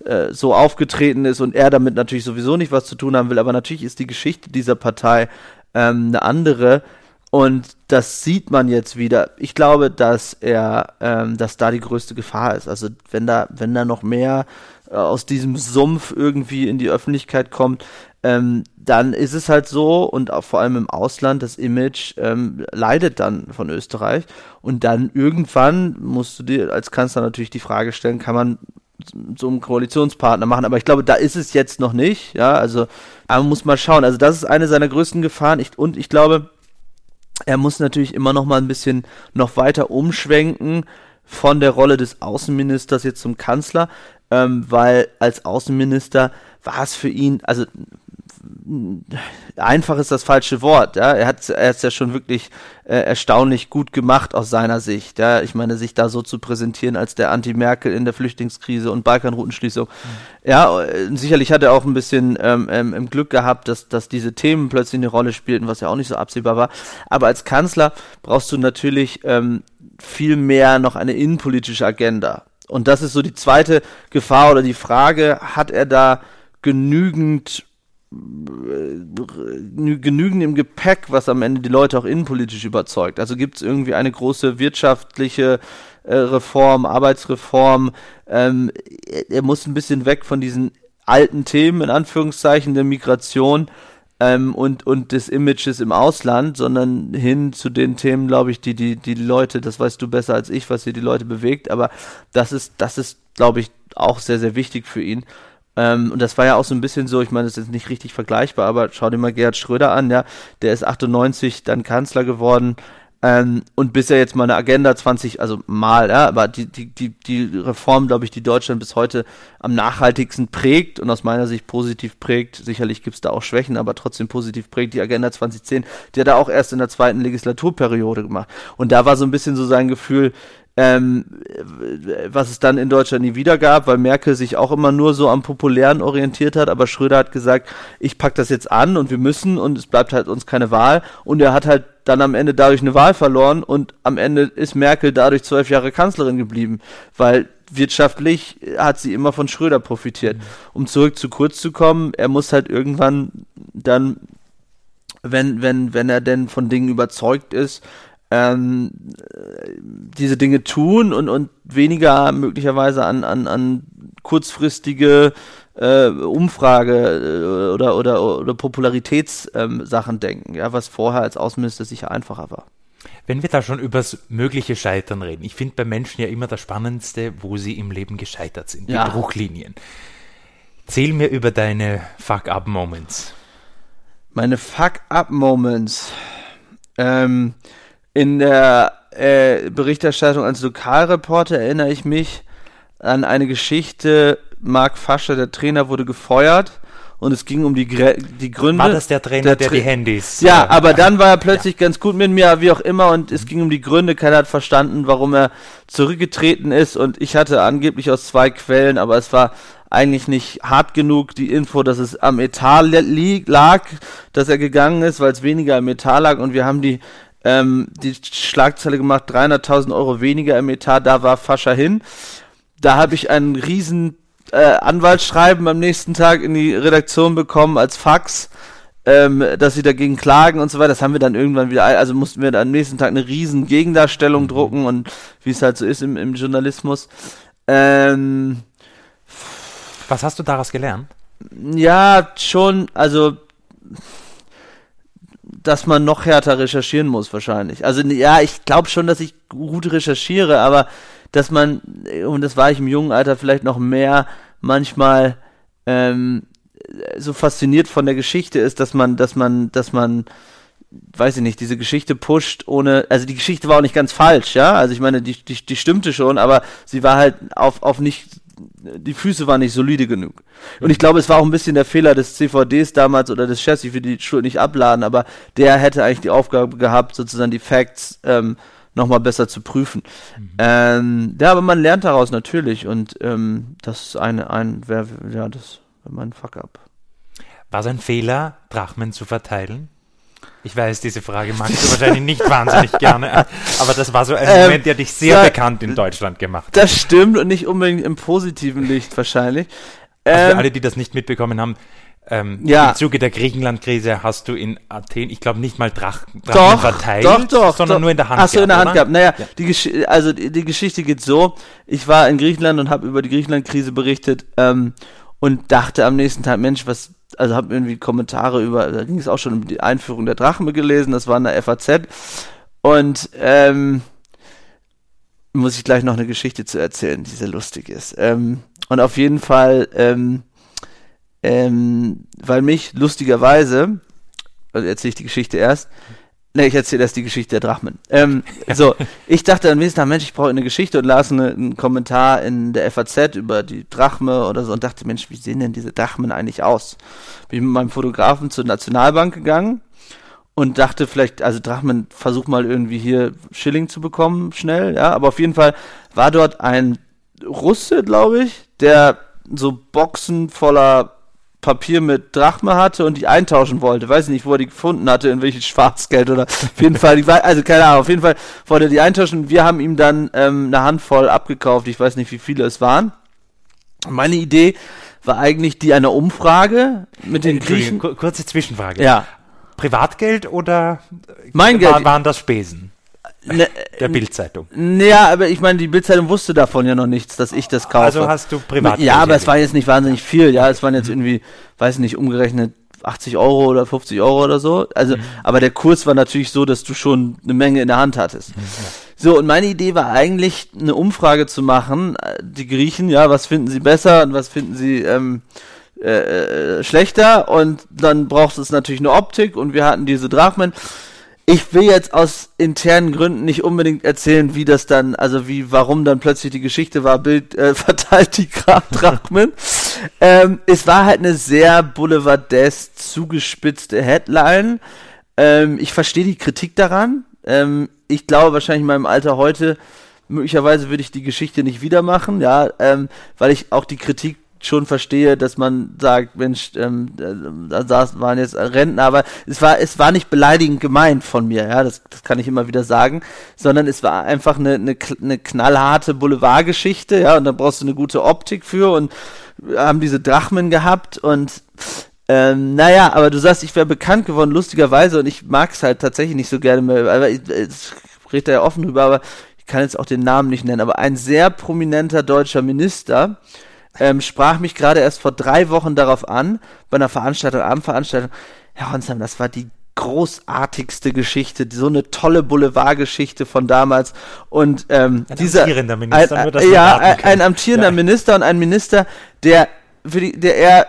[SPEAKER 1] äh, so aufgetreten ist und er damit natürlich sowieso nicht was zu tun haben will, aber natürlich ist die Geschichte dieser Partei ähm, eine andere. Und das sieht man jetzt wieder. Ich glaube, dass er, ähm, dass da die größte Gefahr ist. Also wenn da, wenn da noch mehr äh, aus diesem Sumpf irgendwie in die Öffentlichkeit kommt, ähm, dann ist es halt so und auch vor allem im Ausland, das Image ähm, leidet dann von Österreich und dann irgendwann musst du dir als Kanzler natürlich die Frage stellen, kann man so einen Koalitionspartner machen, aber ich glaube, da ist es jetzt noch nicht, ja, also, aber man muss mal schauen, also das ist eine seiner größten Gefahren. Ich, und ich glaube, er muss natürlich immer noch mal ein bisschen noch weiter umschwenken von der Rolle des Außenministers jetzt zum Kanzler, ähm, weil als Außenminister war es für ihn, also einfach ist das falsche Wort. Ja? Er hat es ja schon wirklich äh, erstaunlich gut gemacht aus seiner Sicht. Ja? Ich meine, sich da so zu präsentieren als der Anti-Merkel in der Flüchtlingskrise und Balkanroutenschließung. Mhm. Ja, äh, sicherlich hat er auch ein bisschen ähm, ähm, Glück gehabt, dass, dass diese Themen plötzlich eine Rolle spielten, was ja auch nicht so absehbar war. Aber als Kanzler brauchst du natürlich ähm, viel mehr noch eine innenpolitische Agenda. Und das ist so die zweite Gefahr oder die Frage, hat er da genügend genügend im Gepäck, was am Ende die Leute auch innenpolitisch überzeugt. Also gibt es irgendwie eine große wirtschaftliche äh, Reform, Arbeitsreform. Ähm, er, er, muss ein bisschen weg von diesen alten Themen, in Anführungszeichen, der Migration ähm, und, und des Images im Ausland, sondern hin zu den Themen, glaube ich, die, die die Leute, das weißt du besser als ich, was hier die Leute bewegt, aber das ist, das ist, glaube ich, auch sehr, sehr wichtig für ihn. Ähm, und das war ja auch so ein bisschen so, ich meine, das ist jetzt nicht richtig vergleichbar, aber schau dir mal Gerhard Schröder an, ja, der ist 98 dann Kanzler geworden, ähm, und bisher jetzt mal eine Agenda 20, also mal, ja, aber die, die, die, die Reform, glaube ich, die Deutschland bis heute am nachhaltigsten prägt und aus meiner Sicht positiv prägt, sicherlich gibt es da auch Schwächen, aber trotzdem positiv prägt, die Agenda 2010, die hat er auch erst in der zweiten Legislaturperiode gemacht. Und da war so ein bisschen so sein Gefühl, ähm, was es dann in Deutschland nie wieder gab, weil Merkel sich auch immer nur so am Populären orientiert hat, aber Schröder hat gesagt, ich pack das jetzt an und wir müssen und es bleibt halt uns keine Wahl und er hat halt dann am Ende dadurch eine Wahl verloren und am Ende ist Merkel dadurch zwölf Jahre Kanzlerin geblieben, weil wirtschaftlich hat sie immer von Schröder profitiert. Mhm. Um zurück zu kurz zu kommen, er muss halt irgendwann dann, wenn, wenn, wenn er denn von Dingen überzeugt ist, ähm, diese Dinge tun und, und weniger möglicherweise an, an, an kurzfristige äh, Umfrage äh, oder, oder, oder Popularitätssachen ähm, denken, ja, was vorher als Außenminister sicher einfacher war.
[SPEAKER 2] Wenn wir da schon übers mögliche Scheitern reden, ich finde bei Menschen ja immer das Spannendste, wo sie im Leben gescheitert sind, die ja. Bruchlinien. Zähl mir über deine Fuck-Up-Moments.
[SPEAKER 1] Meine Fuck-Up-Moments. Ähm, in der äh, Berichterstattung als Lokalreporter erinnere ich mich an eine Geschichte, Marc Fascher, der Trainer, wurde gefeuert und es ging um die, die Gründe.
[SPEAKER 2] War das der Trainer, der, der die Handys?
[SPEAKER 1] Ja, äh, aber dann war er plötzlich ja. ganz gut mit mir, wie auch immer, und es ging um die Gründe. Keiner hat verstanden, warum er zurückgetreten ist und ich hatte angeblich aus zwei Quellen, aber es war eigentlich nicht hart genug die Info, dass es am Etat lag, dass er gegangen ist, weil es weniger am Etat lag und wir haben die ähm, die Schlagzeile gemacht, 300.000 Euro weniger im Etat, da war Fascha hin. Da habe ich einen riesen äh, Anwaltsschreiben am nächsten Tag in die Redaktion bekommen als Fax, ähm, dass sie dagegen klagen und so weiter. Das haben wir dann irgendwann wieder, also mussten wir am nächsten Tag eine riesen Gegendarstellung drucken und wie es halt so ist im, im Journalismus. Ähm,
[SPEAKER 2] Was hast du daraus gelernt?
[SPEAKER 1] Ja, schon, also dass man noch härter recherchieren muss wahrscheinlich. Also ja, ich glaube schon, dass ich gut recherchiere, aber dass man, und das war ich im jungen Alter vielleicht noch mehr, manchmal ähm, so fasziniert von der Geschichte ist, dass man, dass man, dass man, weiß ich nicht, diese Geschichte pusht ohne, also die Geschichte war auch nicht ganz falsch, ja, also ich meine, die, die, die stimmte schon, aber sie war halt auf, auf nicht, die Füße waren nicht solide genug. Und ich glaube, es war auch ein bisschen der Fehler des CVDs damals oder des Chassis für die Schuld nicht abladen, aber der hätte eigentlich die Aufgabe gehabt, sozusagen die Facts ähm, nochmal besser zu prüfen. Mhm. Ähm, ja, aber man lernt daraus natürlich und ähm, das ist eine, ein, wer, ja, das war mein Fuck-up.
[SPEAKER 2] War es ein Fehler, Drachmen zu verteilen? Ich weiß, diese Frage magst du wahrscheinlich nicht wahnsinnig gerne, aber das war so ein ähm, Moment, der dich sehr ja, bekannt in Deutschland gemacht hat.
[SPEAKER 1] Das stimmt und nicht unbedingt im positiven Licht wahrscheinlich.
[SPEAKER 2] Also für ähm, alle, die das nicht mitbekommen haben, ähm, ja. Im Zuge der Griechenland-Krise hast du in Athen, ich glaube, nicht mal Drach, Drachen
[SPEAKER 1] doch,
[SPEAKER 2] verteilt,
[SPEAKER 1] doch, doch,
[SPEAKER 2] sondern
[SPEAKER 1] doch.
[SPEAKER 2] nur in der Hand
[SPEAKER 1] Achso, in der Hand oder? gehabt. Naja, ja. die Gesch also die, die, Geschichte geht so, ich war in Griechenland und habe über die Griechenland-Krise berichtet ähm, und dachte am nächsten Tag, Mensch, was, also habe irgendwie Kommentare über, da ging es auch schon um die Einführung der Drachme gelesen, das war in der FAZ und ähm, muss ich gleich noch eine Geschichte zu erzählen, die sehr lustig ist. Ähm, und auf jeden Fall ähm, ähm, weil mich lustigerweise, also erzähle ich die Geschichte erst, ne, ich erzähle erst die Geschichte der Drachmen. Ähm, so, ich dachte am nächsten Tag, Mensch, ich brauche eine Geschichte und las eine, einen Kommentar in der FAZ über die Drachme oder so und dachte, Mensch, wie sehen denn diese Drachmen eigentlich aus? Bin mit meinem Fotografen zur Nationalbank gegangen und dachte vielleicht, also Drachmen, versuch mal irgendwie hier Schilling zu bekommen, schnell, ja, aber auf jeden Fall war dort ein Russe, glaube ich, der so Boxen voller Papier mit Drachme hatte und die eintauschen wollte. Weiß nicht, wo er die gefunden hatte, in welches Schwarzgeld oder auf jeden Fall, die, also keine Ahnung, auf jeden Fall wollte er die eintauschen. Wir haben ihm dann ähm, eine Handvoll abgekauft. Ich weiß nicht, wie viele es waren. Meine Idee war eigentlich die einer Umfrage mit den Griechen.
[SPEAKER 2] Kurze Zwischenfrage.
[SPEAKER 1] Ja.
[SPEAKER 2] Privatgeld oder
[SPEAKER 1] mein Geld
[SPEAKER 2] waren das Spesen? Ne, der Bildzeitung.
[SPEAKER 1] Naja, aber ich meine, die Bildzeitung wusste davon ja noch nichts, dass ich das kaufe.
[SPEAKER 2] Also hast du privat.
[SPEAKER 1] Ja, aber es war jetzt nicht wahnsinnig viel. Ja, es waren jetzt irgendwie, weiß nicht, umgerechnet 80 Euro oder 50 Euro oder so. Also, mhm. aber der Kurs war natürlich so, dass du schon eine Menge in der Hand hattest. Mhm. So, und meine Idee war eigentlich, eine Umfrage zu machen. Die Griechen, ja, was finden sie besser und was finden sie ähm, äh, äh schlechter? Und dann braucht es natürlich eine Optik und wir hatten diese Drachmen ich will jetzt aus internen Gründen nicht unbedingt erzählen, wie das dann, also wie, warum dann plötzlich die Geschichte war, Bild äh, verteilt die Drachmen. ähm, es war halt eine sehr boulevardesk zugespitzte Headline. Ähm, ich verstehe die Kritik daran. Ähm, ich glaube wahrscheinlich in meinem Alter heute, möglicherweise würde ich die Geschichte nicht wieder machen, ja, ähm, weil ich auch die Kritik schon verstehe, dass man sagt, Mensch, ähm, da waren jetzt Rentner, aber es war, es war nicht beleidigend gemeint von mir, ja, das, das kann ich immer wieder sagen, sondern es war einfach eine, eine, eine knallharte Boulevardgeschichte, ja, und da brauchst du eine gute Optik für und haben diese Drachmen gehabt und ähm, naja, aber du sagst, ich wäre bekannt geworden, lustigerweise, und ich mag es halt tatsächlich nicht so gerne mehr, aber ich, ich rede da ja offen drüber, aber ich kann jetzt auch den Namen nicht nennen, aber ein sehr prominenter deutscher Minister, ähm, sprach mich gerade erst vor drei Wochen darauf an, bei einer Veranstaltung, Abendveranstaltung, Herr Honsheim, das war die großartigste Geschichte, so eine tolle Boulevardgeschichte von damals. Und ähm, ein dieser
[SPEAKER 2] amtierender Minister,
[SPEAKER 1] ein, ja, ein, ein amtierender ja. Minister und ein Minister, der für die, der eher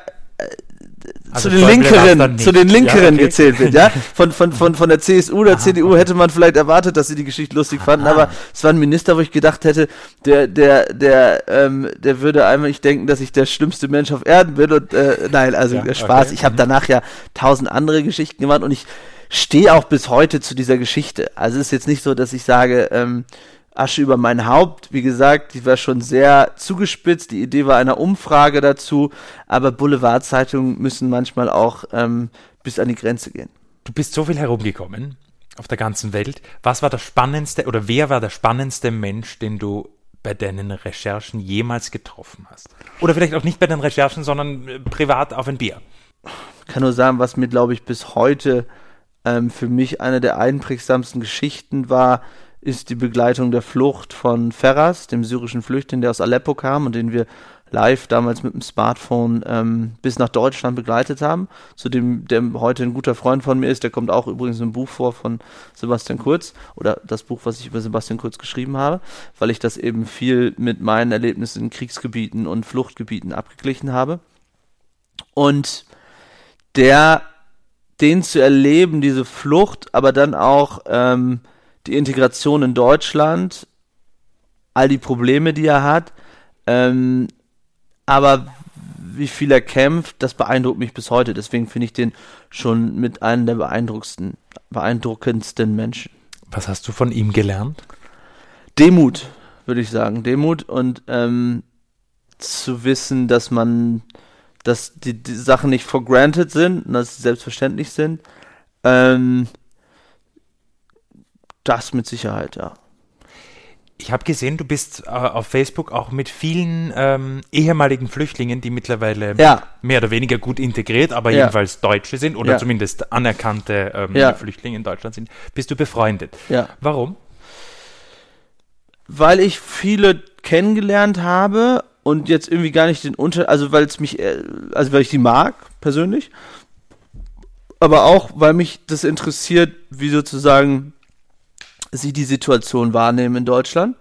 [SPEAKER 1] also zu den Linkeren, zu den Linkeren ja, okay. gezählt wird, ja. Von, von, von, von der CSU oder Aha, CDU hätte man vielleicht erwartet, dass sie die Geschichte lustig fanden, Aha. aber es war ein Minister, wo ich gedacht hätte, der, der, der, ähm, der würde einmal nicht denken, dass ich der schlimmste Mensch auf Erden bin und äh, nein, also ja, Spaß. Okay. Ich habe mhm. danach ja tausend andere Geschichten gemacht und ich stehe auch bis heute zu dieser Geschichte. Also es ist jetzt nicht so, dass ich sage, ähm, Asche über mein Haupt. Wie gesagt, die war schon sehr zugespitzt. Die Idee war einer Umfrage dazu, aber Boulevardzeitungen müssen manchmal auch ähm, bis an die Grenze gehen.
[SPEAKER 2] Du bist so viel herumgekommen auf der ganzen Welt. Was war der spannendste oder wer war der spannendste Mensch, den du bei deinen Recherchen jemals getroffen hast? Oder vielleicht auch nicht bei den Recherchen, sondern äh, privat auf ein Bier?
[SPEAKER 1] Ich kann nur sagen, was mir, glaube ich, bis heute ähm, für mich eine der einprägsamsten Geschichten war, ist die Begleitung der Flucht von Ferras, dem syrischen Flüchtling, der aus Aleppo kam und den wir live damals mit dem Smartphone ähm, bis nach Deutschland begleitet haben. Zu dem, der heute ein guter Freund von mir ist, der kommt auch übrigens im Buch vor von Sebastian Kurz oder das Buch, was ich über Sebastian Kurz geschrieben habe, weil ich das eben viel mit meinen Erlebnissen in Kriegsgebieten und Fluchtgebieten abgeglichen habe. Und der, den zu erleben, diese Flucht, aber dann auch ähm, die Integration in Deutschland, all die Probleme, die er hat, ähm, aber wie viel er kämpft, das beeindruckt mich bis heute. Deswegen finde ich den schon mit einem der beeindruckendsten, beeindruckendsten Menschen.
[SPEAKER 2] Was hast du von ihm gelernt?
[SPEAKER 1] Demut, würde ich sagen. Demut und ähm, zu wissen, dass man, dass die, die, Sachen nicht for granted sind, dass sie selbstverständlich sind. Ähm, das mit Sicherheit, ja.
[SPEAKER 2] Ich habe gesehen, du bist äh, auf Facebook auch mit vielen ähm, ehemaligen Flüchtlingen, die mittlerweile
[SPEAKER 1] ja.
[SPEAKER 2] mehr oder weniger gut integriert, aber ja. jedenfalls Deutsche sind oder ja. zumindest anerkannte ähm, Flüchtlinge in Deutschland sind, bist du befreundet. Warum?
[SPEAKER 1] Weil ich viele kennengelernt habe und jetzt irgendwie gar nicht den Unter, also weil es mich, äh, also weil ich die mag persönlich, aber auch weil mich das interessiert, wie sozusagen sie die Situation wahrnehmen in Deutschland.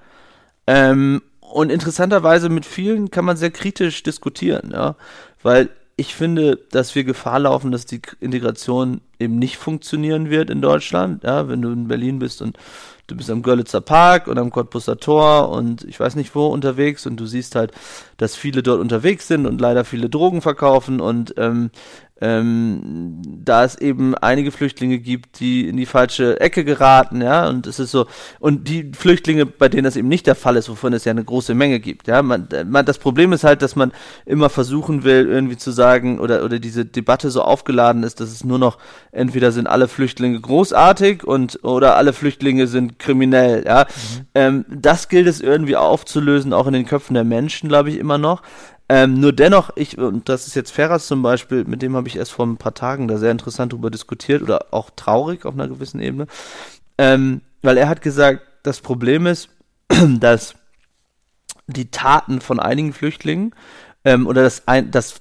[SPEAKER 1] Ähm, und interessanterweise mit vielen kann man sehr kritisch diskutieren, ja, weil ich finde, dass wir Gefahr laufen, dass die Integration eben nicht funktionieren wird in Deutschland, ja, wenn du in Berlin bist und du bist am Görlitzer Park und am Cottbusser Tor und ich weiß nicht wo unterwegs und du siehst halt, dass viele dort unterwegs sind und leider viele Drogen verkaufen und ähm, ähm, da es eben einige Flüchtlinge gibt, die in die falsche Ecke geraten, ja, und es ist so, und die Flüchtlinge, bei denen das eben nicht der Fall ist, wovon es ja eine große Menge gibt, ja, man, man, das Problem ist halt, dass man immer versuchen will, irgendwie zu sagen, oder, oder diese Debatte so aufgeladen ist, dass es nur noch, entweder sind alle Flüchtlinge großartig und, oder alle Flüchtlinge sind kriminell, ja, mhm. ähm, das gilt es irgendwie aufzulösen, auch in den Köpfen der Menschen, glaube ich, immer noch, ähm, nur dennoch, ich, und das ist jetzt Ferras zum Beispiel, mit dem habe ich erst vor ein paar Tagen da sehr interessant drüber diskutiert oder auch traurig auf einer gewissen Ebene, ähm, weil er hat gesagt, das Problem ist, dass die Taten von einigen Flüchtlingen ähm, oder dass, ein, dass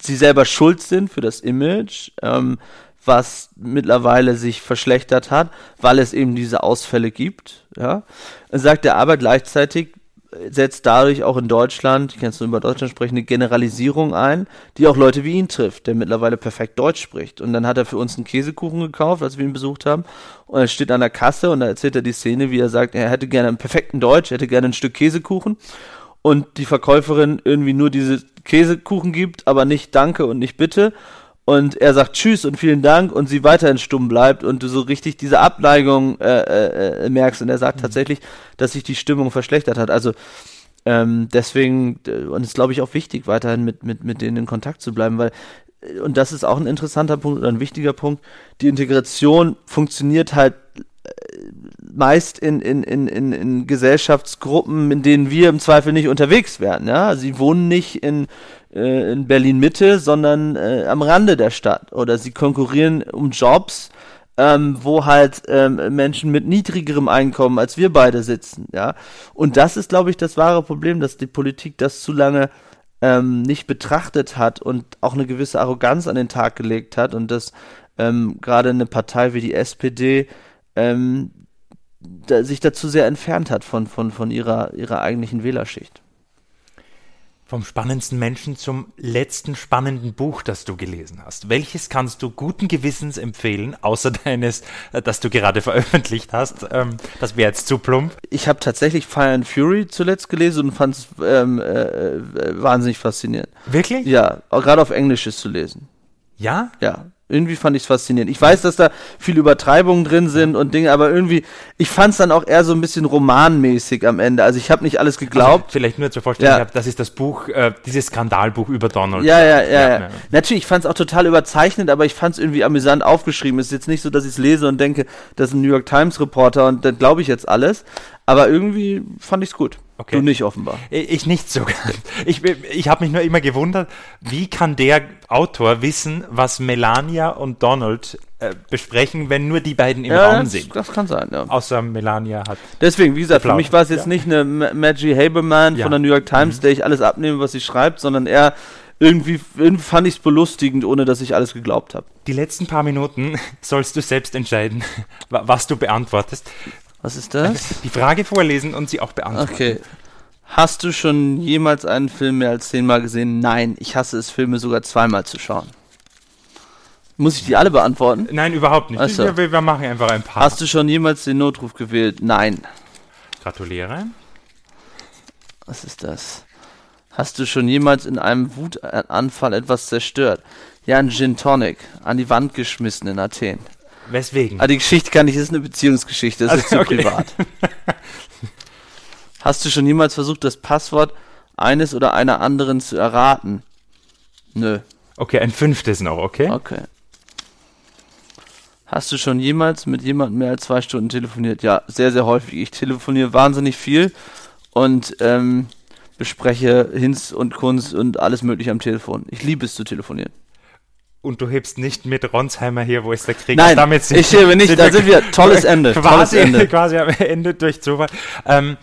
[SPEAKER 1] sie selber schuld sind für das Image, ähm, was mittlerweile sich verschlechtert hat, weil es eben diese Ausfälle gibt. Ja, sagt er aber gleichzeitig, setzt dadurch auch in Deutschland, ich kann jetzt nur über Deutschland sprechen, eine Generalisierung ein, die auch Leute wie ihn trifft, der mittlerweile perfekt Deutsch spricht. Und dann hat er für uns einen Käsekuchen gekauft, als wir ihn besucht haben. Und er steht an der Kasse und da erzählt er die Szene, wie er sagt, er hätte gerne einen perfekten Deutsch, er hätte gerne ein Stück Käsekuchen. Und die Verkäuferin irgendwie nur diese Käsekuchen gibt, aber nicht Danke und nicht Bitte und er sagt Tschüss und vielen Dank und sie weiterhin stumm bleibt und du so richtig diese Abneigung äh, äh, äh merkst und er sagt mhm. tatsächlich, dass sich die Stimmung verschlechtert hat. Also ähm, deswegen, und es ist glaube ich auch wichtig, weiterhin mit, mit, mit denen in Kontakt zu bleiben, weil, äh, und das ist auch ein interessanter Punkt oder ein wichtiger Punkt, die Integration funktioniert halt äh, meist in, in, in, in, in Gesellschaftsgruppen, in denen wir im Zweifel nicht unterwegs wären. Ja? Sie wohnen nicht in äh, in Berlin Mitte, sondern äh, am Rande der Stadt. Oder sie konkurrieren um Jobs, ähm, wo halt ähm, Menschen mit niedrigerem Einkommen als wir beide sitzen. Ja, und das ist, glaube ich, das wahre Problem, dass die Politik das zu lange ähm, nicht betrachtet hat und auch eine gewisse Arroganz an den Tag gelegt hat und dass ähm, gerade eine Partei wie die SPD ähm, da, sich dazu sehr entfernt hat von, von, von ihrer, ihrer eigentlichen Wählerschicht.
[SPEAKER 2] Vom spannendsten Menschen zum letzten spannenden Buch, das du gelesen hast. Welches kannst du guten Gewissens empfehlen, außer deines, äh, das du gerade veröffentlicht hast? Ähm, das wäre jetzt zu plump.
[SPEAKER 1] Ich habe tatsächlich Fire and Fury zuletzt gelesen und fand es ähm, äh, äh, wahnsinnig faszinierend.
[SPEAKER 2] Wirklich?
[SPEAKER 1] Ja, gerade auf Englisch ist zu lesen.
[SPEAKER 2] Ja?
[SPEAKER 1] Ja. Irgendwie fand ich es faszinierend. Ich weiß, dass da viele Übertreibungen drin sind und Dinge, aber irgendwie, ich fand es dann auch eher so ein bisschen romanmäßig am Ende. Also ich habe nicht alles geglaubt. Also
[SPEAKER 2] vielleicht nur zur Vorstellung, ja. das ist das Buch, äh, dieses Skandalbuch über Donald
[SPEAKER 1] ja, Ja, ja, ja. ja. Natürlich, ich fand es auch total überzeichnet, aber ich fand es irgendwie amüsant aufgeschrieben. Es ist jetzt nicht so, dass ich es lese und denke, das ist ein New York Times Reporter und dann glaube ich jetzt alles. Aber irgendwie fand ich es gut.
[SPEAKER 2] Okay.
[SPEAKER 1] Du nicht offenbar.
[SPEAKER 2] Ich nicht so ganz. Ich, ich habe mich nur immer gewundert, wie kann der Autor wissen, was Melania und Donald äh, besprechen, wenn nur die beiden im
[SPEAKER 1] Ja,
[SPEAKER 2] Raum
[SPEAKER 1] das,
[SPEAKER 2] sind.
[SPEAKER 1] das kann sein, ja.
[SPEAKER 2] Außer Melania hat.
[SPEAKER 1] Deswegen, wie gesagt, für
[SPEAKER 2] Applaus.
[SPEAKER 1] mich war es jetzt
[SPEAKER 2] Ja.
[SPEAKER 1] nicht eine Ma- Maggie Haberman
[SPEAKER 2] Ja. Mhm.
[SPEAKER 1] von der New York Times, der ich alles abnehme, was sie schreibt, sondern eher irgendwie, irgendwie fand ich es belustigend, ohne dass ich alles geglaubt habe.
[SPEAKER 2] Die letzten paar Minuten sollst du selbst entscheiden, wa- was du beantwortest.
[SPEAKER 1] Was ist das?
[SPEAKER 2] Die Frage vorlesen und sie auch beantworten.
[SPEAKER 1] Okay. Hast du schon jemals einen Film mehr als zehnmal gesehen? Nein, ich hasse es, Filme sogar zweimal zu schauen. Muss ich die alle beantworten?
[SPEAKER 2] Nein, überhaupt nicht.
[SPEAKER 1] Ach so.
[SPEAKER 2] Wir, wir machen einfach ein paar.
[SPEAKER 1] Hast du schon jemals den Notruf gewählt? Nein.
[SPEAKER 2] Gratuliere.
[SPEAKER 1] Was ist das? Hast du schon jemals in einem Wutanfall etwas zerstört? Ja, ein Gin Tonic. An die Wand geschmissen in Athen.
[SPEAKER 2] Weswegen?
[SPEAKER 1] Ah, die Geschichte kann ich, das ist eine Beziehungsgeschichte, das ist zu
[SPEAKER 2] Okay.
[SPEAKER 1] privat. Hast du schon jemals versucht, das Passwort eines oder einer anderen zu erraten? Nö.
[SPEAKER 2] Okay, ein fünftes noch, okay?
[SPEAKER 1] Okay. Hast du schon jemals mit jemandem mehr als zwei Stunden telefoniert? Ja, sehr, sehr häufig. Ich telefoniere wahnsinnig viel und ähm, bespreche Hinz und Kunst und alles mögliche am Telefon. Ich liebe es zu telefonieren.
[SPEAKER 2] Und du hebst nicht mit Ronsheimer hier, wo ist der Krieg?
[SPEAKER 1] Nein,
[SPEAKER 2] Damit sind-
[SPEAKER 1] ich hebe nicht, da sind wir. Tolles Ende, tolles
[SPEAKER 2] Quasi,
[SPEAKER 1] Ende.
[SPEAKER 2] quasi am Ende durch Zufall. Ähm,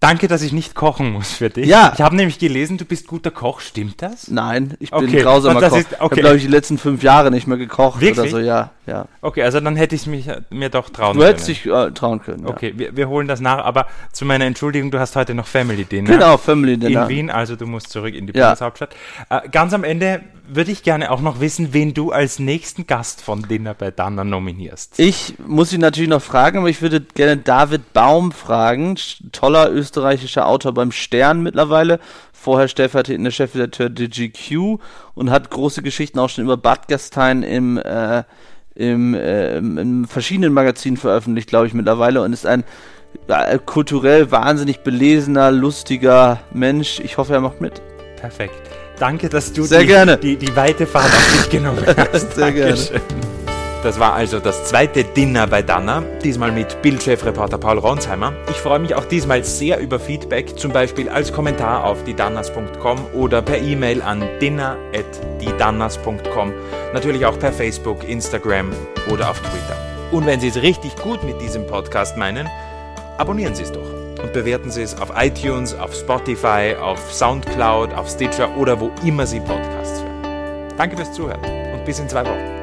[SPEAKER 2] danke, dass ich nicht kochen muss für dich.
[SPEAKER 1] Ja.
[SPEAKER 2] Ich habe nämlich gelesen, du bist guter Koch, stimmt das?
[SPEAKER 1] Nein, ich bin
[SPEAKER 2] Okay,
[SPEAKER 1] grausamer Koch.
[SPEAKER 2] ist-
[SPEAKER 1] Ich
[SPEAKER 2] okay.
[SPEAKER 1] habe, glaube ich, die letzten fünf Jahre nicht mehr gekocht oder
[SPEAKER 2] Wirklich?
[SPEAKER 1] so. Ja, ja.
[SPEAKER 2] Okay, also dann hätte ich es mich, mir doch trauen
[SPEAKER 1] Du hättest
[SPEAKER 2] können.
[SPEAKER 1] dich äh, trauen können. Ja.
[SPEAKER 2] Okay, wir, wir holen das nach, aber zu meiner Entschuldigung, du hast heute noch Family Dinner.
[SPEAKER 1] Genau, Family Dinner.
[SPEAKER 2] In Wien, also du musst zurück in die
[SPEAKER 1] Ja.
[SPEAKER 2] Bundeshauptstadt. Äh, ganz am Ende würde ich gerne auch noch wissen, wen du als nächsten Gast von Dinner bei Dana nominierst.
[SPEAKER 1] Ich muss ihn natürlich noch fragen, aber ich würde gerne David Baum fragen. Toller österreichischer Autor beim Stern mittlerweile. Vorher stellvertretender Chefredakteur der GQ und hat große Geschichten auch schon über Bad Gastein im, äh, im, äh, in verschiedenen Magazinen veröffentlicht, glaube ich, mittlerweile und ist ein äh, kulturell wahnsinnig belesener, lustiger Mensch. Ich hoffe, er macht mit.
[SPEAKER 2] Perfekt. Danke, dass du
[SPEAKER 1] Sehr
[SPEAKER 2] die,
[SPEAKER 1] gerne.
[SPEAKER 2] Die, die weite Fahrt auf dich genommen hast.
[SPEAKER 1] Sehr gerne.
[SPEAKER 2] Das war also das zweite Dinner bei Dana, diesmal mit Bildchefreporter Paul Ronsheimer. Ich freue mich auch diesmal sehr über Feedback, zum Beispiel als Kommentar auf diedannas.com oder per E-Mail an dinner.diedannas.com, natürlich auch per Facebook, Instagram oder auf Twitter. Und wenn Sie es richtig gut mit diesem Podcast meinen, abonnieren Sie es doch und bewerten Sie es auf iTunes, auf Spotify, auf Soundcloud, auf Stitcher oder wo immer Sie Podcasts hören. Danke fürs Zuhören und bis in zwei Wochen.